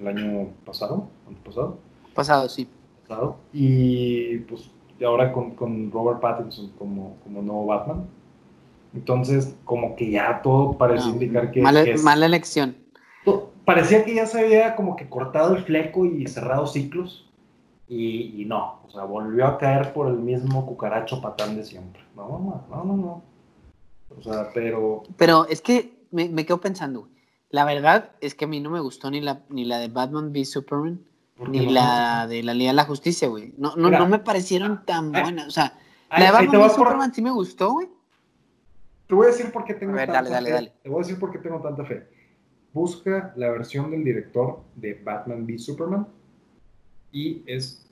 el año pasado, pasado. Pasado, sí. Pasado. Y pues ahora con, con Robert Pattinson como, como nuevo Batman. Entonces, como que ya todo parece indicar que, mala, que es, mala elección. Parecía que ya se había como que cortado el fleco y cerrado ciclos. Y, y, no, o sea, volvió a caer por el mismo cucaracho patán de siempre. No, no, no, no, no. O sea, pero... Pero es que me, me quedo pensando, La verdad es que a mí no me gustó ni la, ni la de Batman v Superman, ni la de la Liga de la Justicia, güey. No, no, no me parecieron tan buenas. O sea, la de Batman v Superman sí me gustó, güey. Te voy a decir por qué tengo ver, tanta dale, fe. Dale. Te voy a decir por qué tengo tanta fe. Busca la versión del director de Batman v Superman y es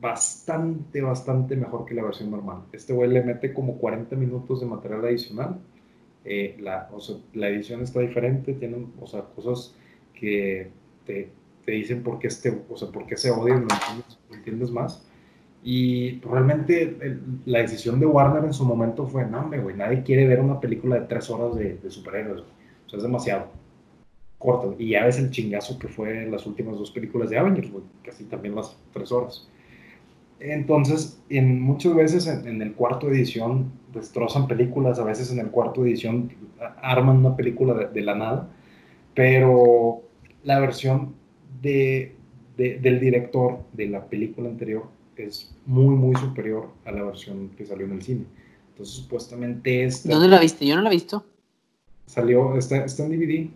bastante, bastante mejor que la versión normal. Este güey le mete como 40 minutos de material adicional. Eh, la, o sea, la edición está diferente, tiene o sea, cosas que te, te dicen por qué, este, o sea, por qué se odian, lo entiendes, más. Y realmente la decisión de Warner en su momento fue, no, güey, nadie quiere ver una película de tres horas de, de superhéroes, es demasiado corto. Y ya ves el chingazo que fue las últimas dos películas de Avengers, casi también las tres horas. Entonces, en, muchas veces en, en, el cuarto edición destrozan películas, a veces en el cuarto edición arman una película de, de la nada, pero la versión de, de, del director de la película anterior es muy, muy superior a la versión que salió en el cine. Entonces, supuestamente esta... ¿Dónde la viste? Yo no la he visto. Salió, está, está en DVD.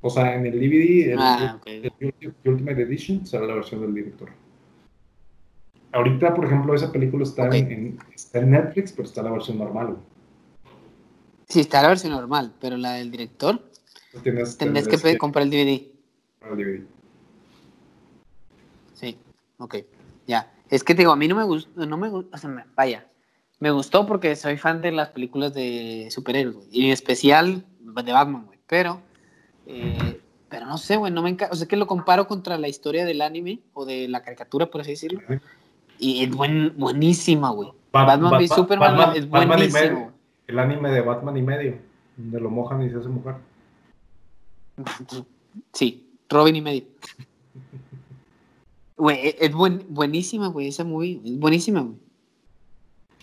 O sea, en el DVD, el, ah, okay. el, el, Ultimate Edition, sale la versión del director. Ahorita, por ejemplo, esa película está, okay. en, en, está en Netflix, pero está la versión normal. Sí, está la versión normal, pero la del director, tienes, tendrías que, que, comprar el DVD. El DVD. Sí, ok. Ya, es que te digo, a mí no me gustó, no me gusta, o sea, me, vaya, me gustó porque soy fan de las películas de superhéroes, güey, y en especial de Batman, güey, pero, eh, pero no sé, güey, no me encanta, o sea, que lo comparo contra la historia del anime, o de la caricatura, por así decirlo, y es buen, buenísima, güey. Bat Batman Bat Superman Batman, es Batman y buenísimo. medio. El anime de Batman y medio, donde lo mojan y se hace mujer. Sí, Robin y medio. Güey, es buen, buenísima, güey, esa movie, es buenísima, güey.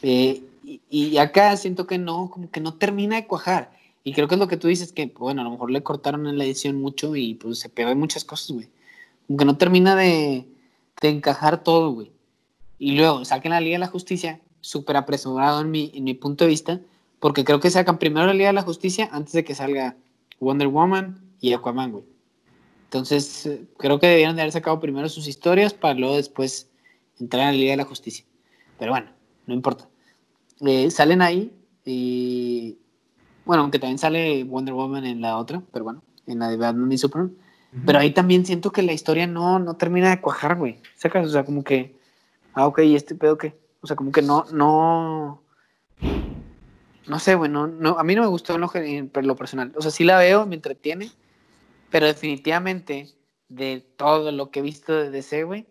Eh, y, y, acá siento que no, como que no termina de cuajar. Y creo que es lo que tú dices, que, bueno, a lo mejor le cortaron en la edición mucho y pues se pegó en muchas cosas, güey. Como que no termina de, de encajar todo, güey. Y luego saquen la Liga de la Justicia, súper apresurado en mi, en mi punto de vista, porque creo que sacan primero la Liga de la Justicia antes de que salga Wonder Woman y Aquaman, güey. Entonces, creo que debieron de haber sacado primero sus historias para luego después entrar a la Liga de la Justicia. Pero bueno, no importa. Eh, salen ahí y. Bueno, aunque también sale Wonder Woman en la otra, pero bueno, en la de Batman y Superman. Uh -huh. Pero ahí también siento que la historia no, no termina de cuajar, güey. ¿Sacas? O sea, como que. Ah, ok, ¿y este pedo qué? O sea, como que no. No, no sé, güey. No, no, a mí no me gustó en lo, en lo personal. O sea, sí la veo, me entretiene pero definitivamente, de todo lo que he visto de DC, güey,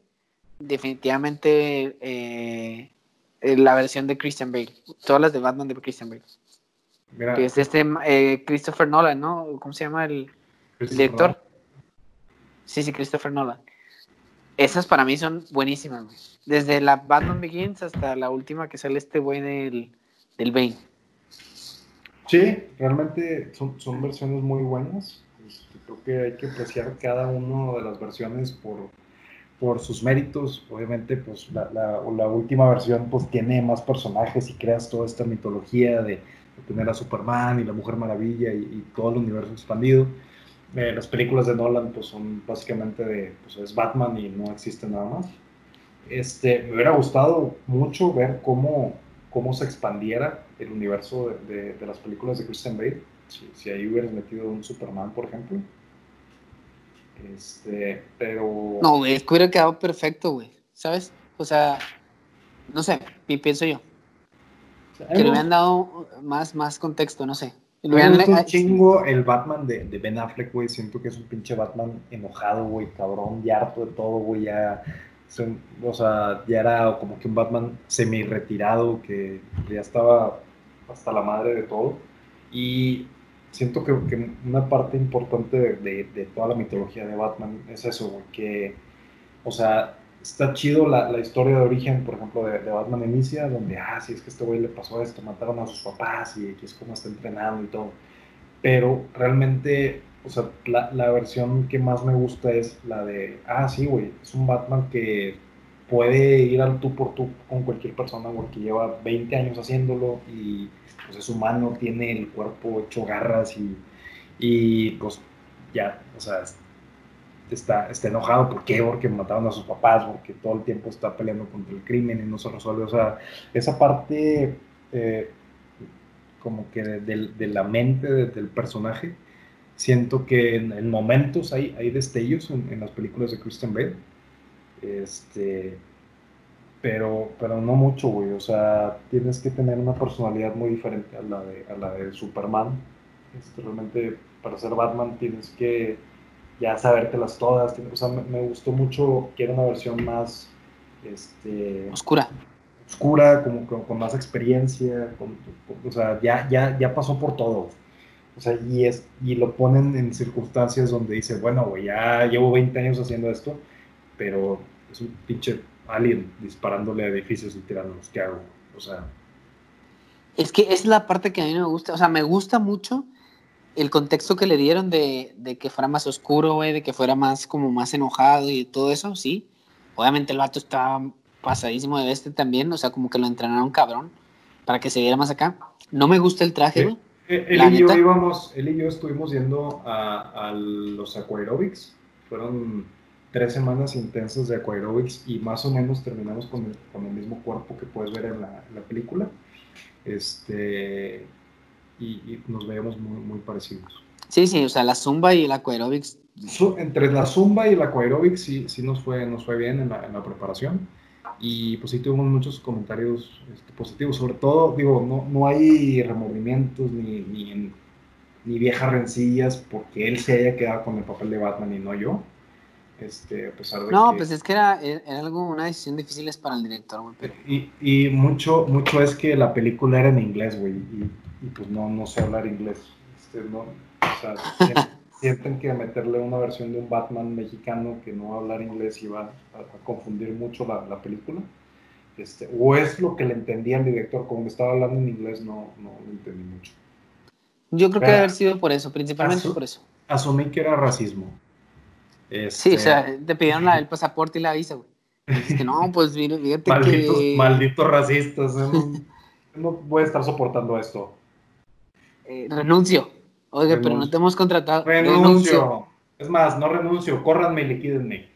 definitivamente eh, la versión de Christian Bale. Todas las de Batman de Christian Bale. Mira, que es este eh, Christopher Nolan, ¿no? ¿Cómo se llama el, el director? Nolan. Sí, sí, Christopher Nolan. Esas para mí son buenísimas. Desde la Batman Begins hasta la última que sale este güey del, del Bane. Sí, realmente son, son versiones muy buenas creo que hay que apreciar cada una de las versiones por, por sus méritos. Obviamente, pues la, la, la, última versión pues tiene más personajes y creas toda esta mitología de, tener a Superman y la Mujer Maravilla y todo el universo expandido. Eh, las películas de Nolan pues son básicamente de, pues es Batman y no existe nada más. Este, me hubiera gustado mucho ver cómo, cómo se expandiera el universo de, de, de las películas de Christian Bale si, si, ahí hubieras metido un Superman, por ejemplo. Este, pero. No, güey, es que hubiera quedado perfecto, güey. ¿Sabes? O sea, no sé, pienso yo. Que le hubieran dado más, más contexto, no sé. Le hubieran... un chingo el Batman de, de Ben Affleck, güey. Siento que es un pinche Batman enojado, güey, cabrón, y harto de todo, güey. Ya, o sea, ya era como que un Batman semi-retirado que ya estaba hasta la madre de todo. Y siento que, que una parte importante de, de, de, toda la mitología de Batman es eso, que, o sea, está chido la, la, historia de origen, por ejemplo, de, de, Batman Inicia, donde, ah, sí, es que este güey le pasó esto, mataron a sus papás y es como está entrenando y todo. Pero realmente, o sea, la, la versión que más me gusta es la de, ah, sí, güey, es un Batman que puede ir al tú por tú con cualquier persona porque lleva 20 años haciéndolo y pues es humano, tiene el cuerpo hecho garras y, y pues ya, o sea, está, está enojado. ¿Por qué? Porque mataron a sus papás, porque todo el tiempo está peleando contra el crimen y no se resuelve. O sea, esa parte eh, como que de, la mente del personaje, siento que en, momentos hay, hay destellos en, las películas de Christian Bale. Este, pero, pero no mucho, güey. O sea, tienes que tener una personalidad muy diferente a la de, a la de Superman. Este, realmente, para ser Batman tienes que ya sabértelas todas. O sea, me, gustó mucho que era una versión más este, oscura. Oscura, como, con más experiencia. o sea, ya, ya, ya pasó por todo. O sea, y, es, y lo ponen en circunstancias donde dice, bueno, güey, ya llevo 20 años haciendo esto, pero es un pinche alien disparándole a edificios y tirándolos. ¿Qué hago? O sea. Es que es la parte que a mí me gusta. O sea, me gusta mucho el contexto que le dieron de, de que fuera más oscuro, güey, de que fuera más como más enojado y todo eso, sí. Obviamente el vato estaba pasadísimo de este también, o sea, como que lo entrenaron cabrón para que se viera más acá. No me gusta el traje, güey. Eh, él, y yo íbamos, él y yo estuvimos yendo a, a los aquaerobics. Fueron tres semanas intensas de aquaerobics y más o menos terminamos con el, con el mismo cuerpo que puedes ver en la, en la película. Este, y, nos veíamos muy, muy parecidos. Sí, sí, o sea, la zumba y el aquaerobics. entre la zumba y el aquaerobics sí, sí nos, fue, nos fue bien en la, en la preparación y pues sí tuvimos muchos comentarios este, positivos, sobre todo, digo, no, no hay remordimientos ni, ni, ni, viejas rencillas porque él se haya quedado con el papel de Batman y no yo. Este, a pesar de no, pues es que era, era, algo, una decisión difícil para el director, Y, y, mucho, mucho es que la película era en inglés, güey, y y pues no, no sé hablar inglés. Este, no, o sea, sienten, que meterle una versión de un Batman mexicano que no va a hablar inglés y va a, confundir mucho la, la, película. Este, o es lo que le entendía el director, como estaba hablando en inglés, no, no lo entendí mucho. Yo creo que debe haber sido por eso, principalmente por eso. Asumí que era racismo. Sí, o sea, este, te pidieron la, el pasaporte y la visa, güey. Es que no, pues fíjate malditos, que... Malditos racistas, ¿eh? no voy a estar soportando esto. Eh, renuncio. Oiga, pero no te hemos contratado. Renuncio. Es más, no renuncio, córranme y liquídenme.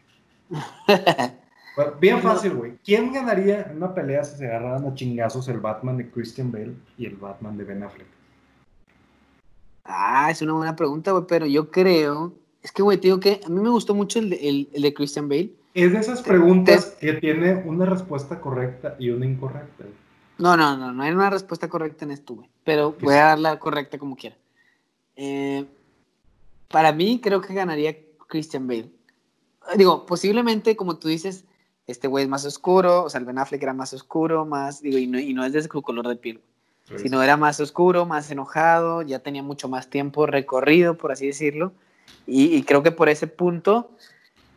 Bien fácil, güey. ¿Quién ganaría en una pelea si se agarraran a chingazos el Batman de Christian Bale y el Batman de Ben Affleck? Ah, es una buena pregunta, güey, pero yo creo. Es que, güey, te digo que a mí me gustó mucho el de, el de Christian Bale. Es de esas preguntas que tiene una respuesta correcta y una incorrecta. No, no, no, no hay una respuesta correcta en esto, güey. Pero voy a dar la correcta como quiera. Eh, para mí, creo que ganaría Christian Bale. Digo, posiblemente, como tú dices, este güey es más oscuro, o sea, el Ben Affleck era más oscuro, más, digo, y no, y no es de su color de piel, sino era más oscuro, más enojado, ya tenía mucho más tiempo recorrido, por así decirlo. Y, creo que por ese punto,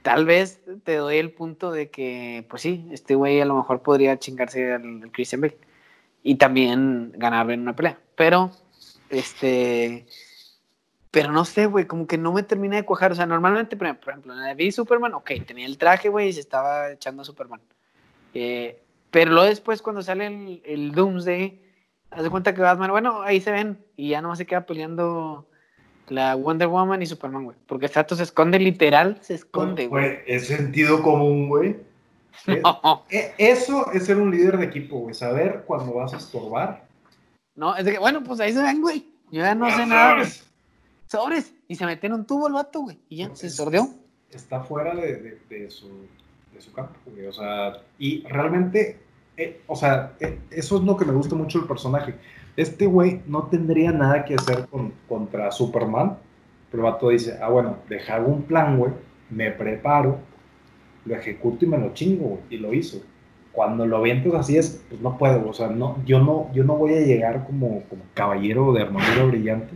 tal vez te doy el punto de que, pues sí, este güey a lo mejor podría chingarse al Christian Bale y también ganar en una pelea. Pero, este, pero no sé, güey, como que no me termina de cuajar. O sea, normalmente, por ejemplo, en la de Superman, ok, tenía el traje, güey, y se estaba echando a Superman. Eh, pero luego después, cuando sale el, el Doomsday, haz de cuenta que Batman, bueno, ahí se ven, y ya nomás se queda peleando la Wonder Woman y Superman, güey. Porque Sato se esconde, literal, se esconde, güey. Es sentido común, güey. E, eso es ser un líder de equipo, güey. Saber cuándo vas a estorbar. No, es de que, bueno, pues ahí se ven, güey. Yo ya no sé nada. Sobres. Y se metió en un tubo el vato, güey. Y ya, se sordeó. Está fuera de, de, su, de su campo, güey. O sea, y realmente, eh, o sea, eh, eso es lo que me gusta mucho del personaje. Este güey no tendría nada que hacer con, contra Superman. Pero el vato dice, ah, bueno, deja un plan, güey. Me preparo lo ejecuto y me lo chingo, y lo hizo. Cuando lo avientas así es, pues no puedo, o sea, no, yo, no, yo no voy a llegar como, como caballero de armadura brillante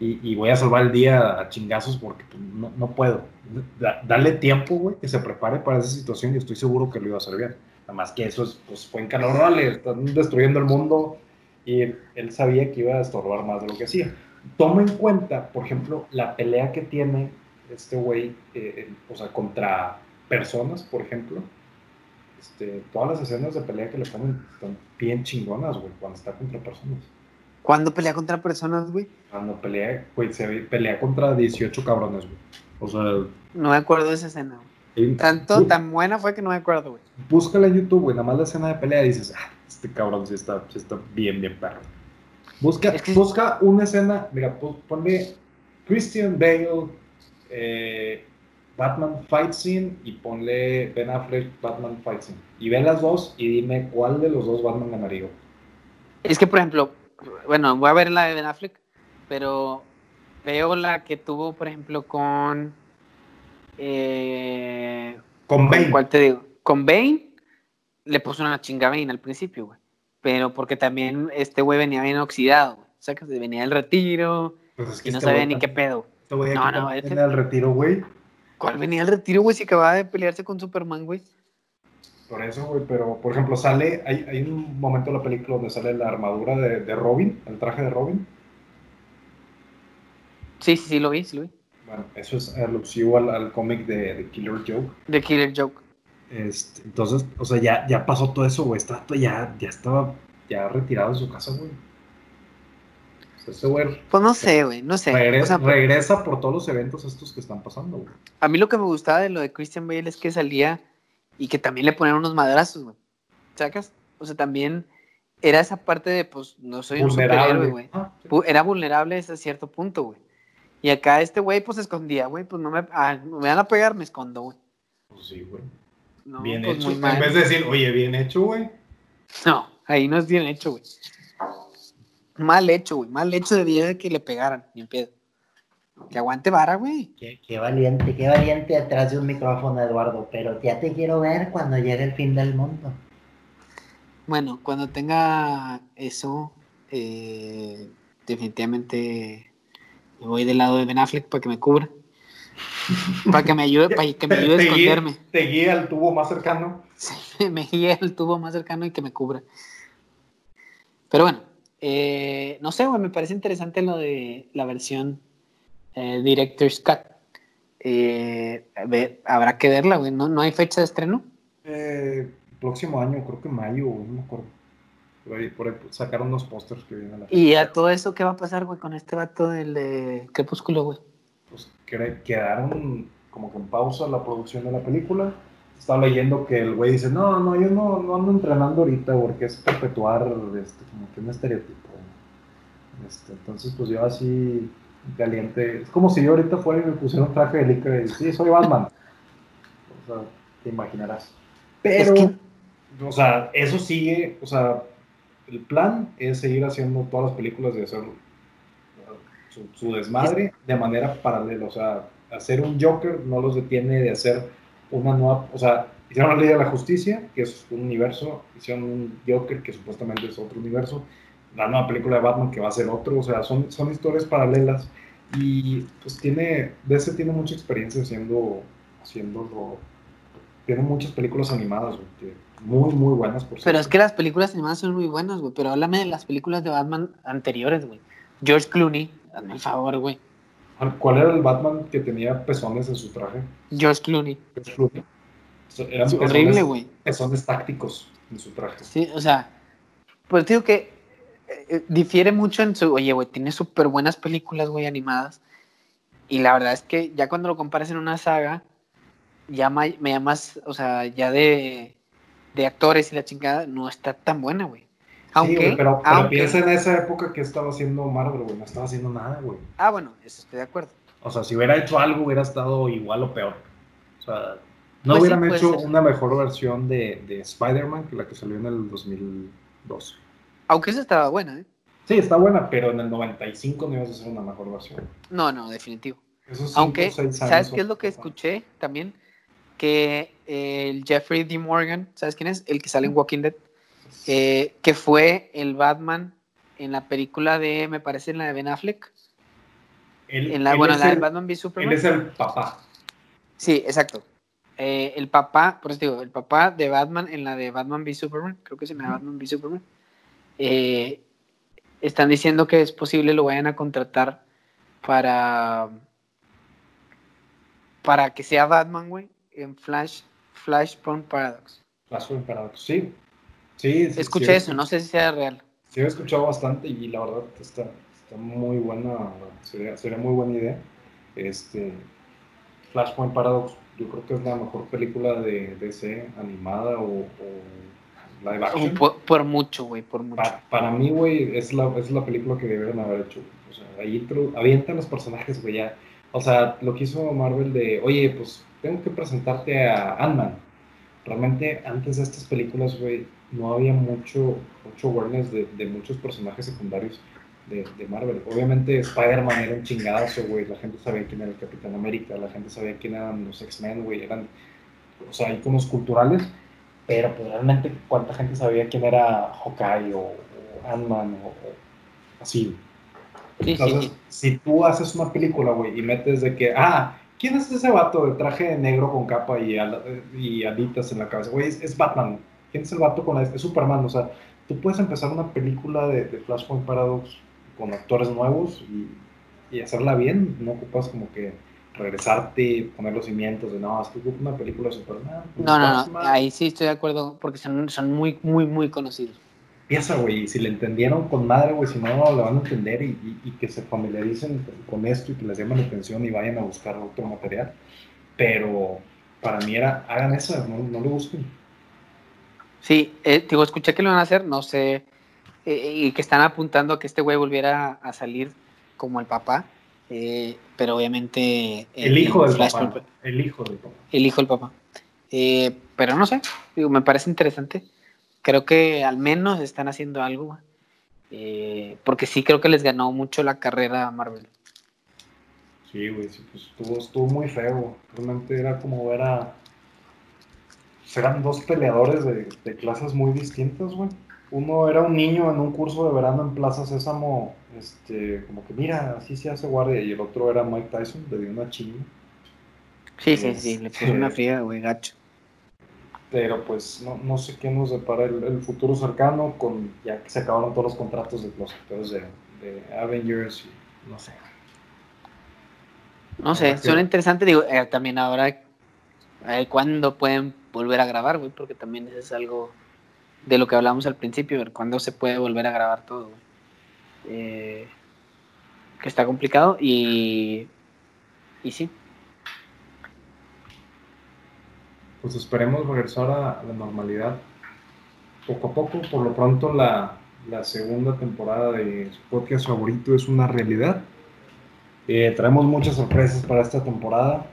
y, voy a salvar el día a chingazos porque pues, no, puedo. Dale tiempo, güey, que se prepare para esa situación y estoy seguro que lo iba a hacer bien. Nada más que eso es, pues, fue en calor, le están destruyendo el mundo y él sabía que iba a estorbar más de lo que hacía. Toma en cuenta, por ejemplo, la pelea que tiene este güey, eh, o sea, contra personas, por ejemplo. Este, todas las escenas de pelea que le ponen están bien chingonas, güey, cuando está contra personas. ¿Cuándo pelea contra personas, güey? Cuando pelea, güey, se pelea contra 18 cabrones, güey. O sea... No me acuerdo de esa escena, güey. Tanto, tan buena fue que no me acuerdo, güey. Búscala en YouTube, güey, nada más la escena de pelea y dices, ah, este cabrón sí está, sí está bien, bien perro. Busca, busca una escena, mira, ponle Christian Bale, eh, Batman Fight Scene y ponle Ben Affleck Batman Fight Scene. Y ve las dos y dime cuál de los dos Batman ganaría. Es que, por ejemplo, bueno, voy a ver la de Ben Affleck, pero veo la que tuvo, por ejemplo, con. Eh, con Bane. ¿Cuál te digo? Con Bane le puso una chinga Bane al principio, güey. Pero porque también este güey venía bien oxidado, O sea, que venía del retiro pues y no este sabía ni qué pedo. Este no, no, este... venía del retiro, güey. ¿Cuál venía del retiro, güey? Si acababa de pelearse con Superman, güey. Por eso, güey, pero por ejemplo, sale, hay, hay, un momento en la película donde sale la armadura de, de, Robin, el traje de Robin. Sí, sí, sí, lo vi, sí lo vi. Bueno, eso es alusivo al, al cómic de, de, Killer Joke. De Killer Joke. Este, entonces, o sea, ya, ya pasó todo eso, güey. ya, ya estaba ya retirado de su casa, güey. Güey. Pues no sé, güey, no sé. Regresa, regresa por todos los eventos estos que están pasando, güey. A mí lo que me gustaba de lo de Christian Bale es que salía y que también le ponían unos madrazos, güey. ¿Sacas? O sea, también era esa parte de, pues, no soy un superhéroe, güey. Ah, era vulnerable a ese cierto punto, güey. Y acá este güey, pues, se escondía, güey. Pues no me, ah, me van a pegar, me escondo, güey. Pues sí, güey. bien pues, hecho. En vez de decir, oye, bien hecho, güey. No, ahí no es bien hecho, güey. Mal hecho, güey. Mal hecho de que le pegaran, ni en pedo. Que aguante vara, güey. Qué, valiente, qué valiente detrás de un micrófono, Eduardo. Pero ya te quiero ver cuando llegue el fin del mundo. Bueno, cuando tenga eso, eh, definitivamente me voy del lado de Ben Affleck para que me cubra. para que me ayude, para que me ayude a esconderme. te guíe al tubo más cercano. Sí, me guíe al tubo más cercano y que me cubra. Pero bueno, eh, no sé, güey, me parece interesante lo de la versión eh, Director's Cut. Eh, habrá que verla, güey. ¿No, ¿No hay fecha de estreno? Eh, próximo año, creo que mayo, no me acuerdo. Por ahí, por ahí sacaron unos pósters que vienen a la ¿Y a todo eso qué va a pasar, güey, con este vato del de Crepúsculo, güey? Pues quedaron como que en pausa la producción de la película. Estaba leyendo que el güey dice, no, no, yo no, no ando entrenando ahorita porque es perpetuar este, como que un estereotipo. Este, entonces, pues yo así caliente. Es como si yo ahorita fuera y me pusiera un traje de licra y sí, soy Batman. o sea, te imaginarás. Pero, o sea, eso sigue, o sea, el plan es seguir haciendo todas las películas de hacer su, desmadre de manera paralela. O sea, hacer un Joker no los detiene de hacer una nueva, o sea, hicieron la ley de la justicia, que es un universo, hicieron un Joker, que supuestamente es otro universo, la nueva película de Batman que va a ser otro, o sea, son, son historias paralelas y pues tiene, DC tiene mucha experiencia haciendo, haciéndolo, tiene muchas películas animadas, muy, muy buenas por Pero es que las películas animadas son muy buenas, güey, pero háblame de las películas de Batman anteriores, güey. George Clooney, hazme el favor, güey. ¿Cuál era el Batman que tenía pezones en su traje? George Clooney. George Clooney. Eran horrible, güey. Pezones tácticos en su traje. Sí, o sea, pues digo que eh, difiere mucho en su, oye, güey, tiene súper buenas películas, güey, animadas. Y la verdad es que ya cuando lo comparas en una saga, ya me, llamas, o sea, ya de, de, actores y la chingada, no está tan buena, güey. Aunque, pero, piensa en esa época que estaba haciendo Marvel, güey, no estaba haciendo nada, güey. Ah, bueno, eso estoy de acuerdo. O sea, si hubiera hecho algo, hubiera estado igual o peor. O sea, no pues hubieran hecho una mejor versión de, de Spider-Man que la que salió en el 2002. Aunque esa estaba buena, ¿eh? Sí, está buena, pero en el 95 no ibas a hacer una mejor versión. No, no, definitivo. Aunque, ¿sabes qué es lo que escuché también? Que el Jeffrey D. Morgan, ¿sabes quién es? El que sale en Walking Dead, eh, que fue el Batman en la película de, me parece, en la de Ben Affleck, Él, En la, bueno, la de el- Batman v Superman. Él es el papá. Sí, exacto. Eh, el papá, por eso digo, el papá de Batman en la de Batman v Superman, creo que la de Batman v Superman, eh, están diciendo que es posible lo vayan a contratar para para que sea Batman, güey, en Flash, Flashpoint Paradox. Flashpoint Paradox. Sí. Sí, sí, Escuché sí, eso, no sé si sea real. Sí, he escuchado bastante y la verdad está, está muy buena, sería, sería muy buena idea. Este, Flashpoint Paradox, yo creo que es la mejor película de DC animada o, o live action. Por, por mucho, güey, por mucho. Pa- para mí, güey, es la, es la película que debieron haber hecho. O sea, ahí avientan los personajes, güey, ya. O sea, lo que hizo Marvel de, oye, pues tengo que presentarte a Ant-Man. Realmente, antes de estas películas, güey, no había mucho, mucho awareness de, de muchos personajes secundarios de, de Marvel. Obviamente, Spider-Man era un chingadazo, güey. La gente sabía quién era el Capitán América, la gente sabía quién eran los X-Men, güey. Eran, o sea, iconos culturales. Pero, pues, realmente, ¿cuánta gente sabía quién era Hawkeye o, o Ant-Man o, o así? Sí, sí, Entonces, sí. si tú haces una película, güey, y metes de que, ah, ¿quién es ese vato de traje negro con capa y, y alitas en la cabeza? Güey, es, es Batman. ¿Quién es el vato con este? Es Superman. O sea, tú puedes empezar una película de, de Flashpoint Paradox con actores nuevos y, y hacerla bien. No ocupas como que regresarte, poner los cimientos de, no, es que ocupo una película de Superman. No, no, no, Batman". ahí sí estoy de acuerdo porque son, son muy, muy, muy conocidos. Empieza, güey, si le entendieron con madre, güey, si no, no le van a entender y, y- y que se familiaricen con esto y que les llamen la atención y vayan a buscar otro material. Pero para mí era, hagan eso, no, no lo busquen. Sí, eh, digo, escuché que lo van a hacer, no sé, eh, y que están apuntando a que este güey volviera a salir como el papá, eh, pero obviamente... El hijo del papá. El hijo del papá. El hijo del papá. Pero no sé, digo, me parece interesante. Creo que al menos están haciendo algo, porque sí creo que les ganó mucho la carrera a Marvel. Sí, güey, sí, pues estuvo, estuvo muy feo. Realmente era como ver a. Eran dos peleadores de, de clases muy distintas, güey. Uno era un niño en un curso de verano en Plaza Sésamo, este, como que mira, así se hace guardia, y el otro era Mike Tyson, le dio una chinga. Sí, sí, sí, le puso una fría, güey, gacho. Pero pues no, no sé qué nos depara el, el futuro cercano, con ya que se acabaron todos los contratos de los actores de, de Avengers y no sé. No sé, suena interesante. Digo, eh, también ahora, a ver cuándo pueden volver a grabar, güey, porque también eso es algo de lo que hablamos al principio, ver cuándo se puede volver a grabar todo. Eh, que está complicado y, y sí. Pues esperemos regresar a la normalidad poco a poco. Por lo pronto, la, la segunda temporada de su podcast favorito es una realidad. Eh, traemos muchas sorpresas para esta temporada.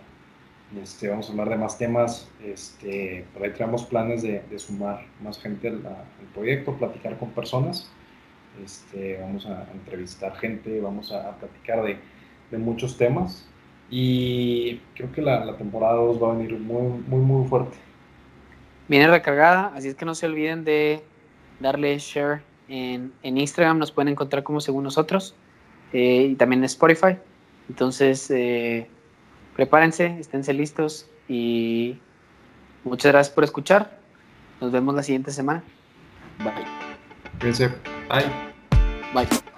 Este, vamos a hablar de más temas. Este, por ahí traemos planes de, de sumar más gente al, al proyecto, platicar con personas. Este, vamos a entrevistar gente, vamos a, a platicar de, de muchos temas. Y creo que la, la temporada 2 va a venir muy, muy, muy fuerte. Viene recargada, así es que no se olviden de darle share en, en Instagram, nos pueden encontrar como según nosotros, eh, y también en Spotify. Entonces, eh, prepárense, esténse listos y muchas gracias por escuchar. Nos vemos la siguiente semana. Bye. Bye. Bye.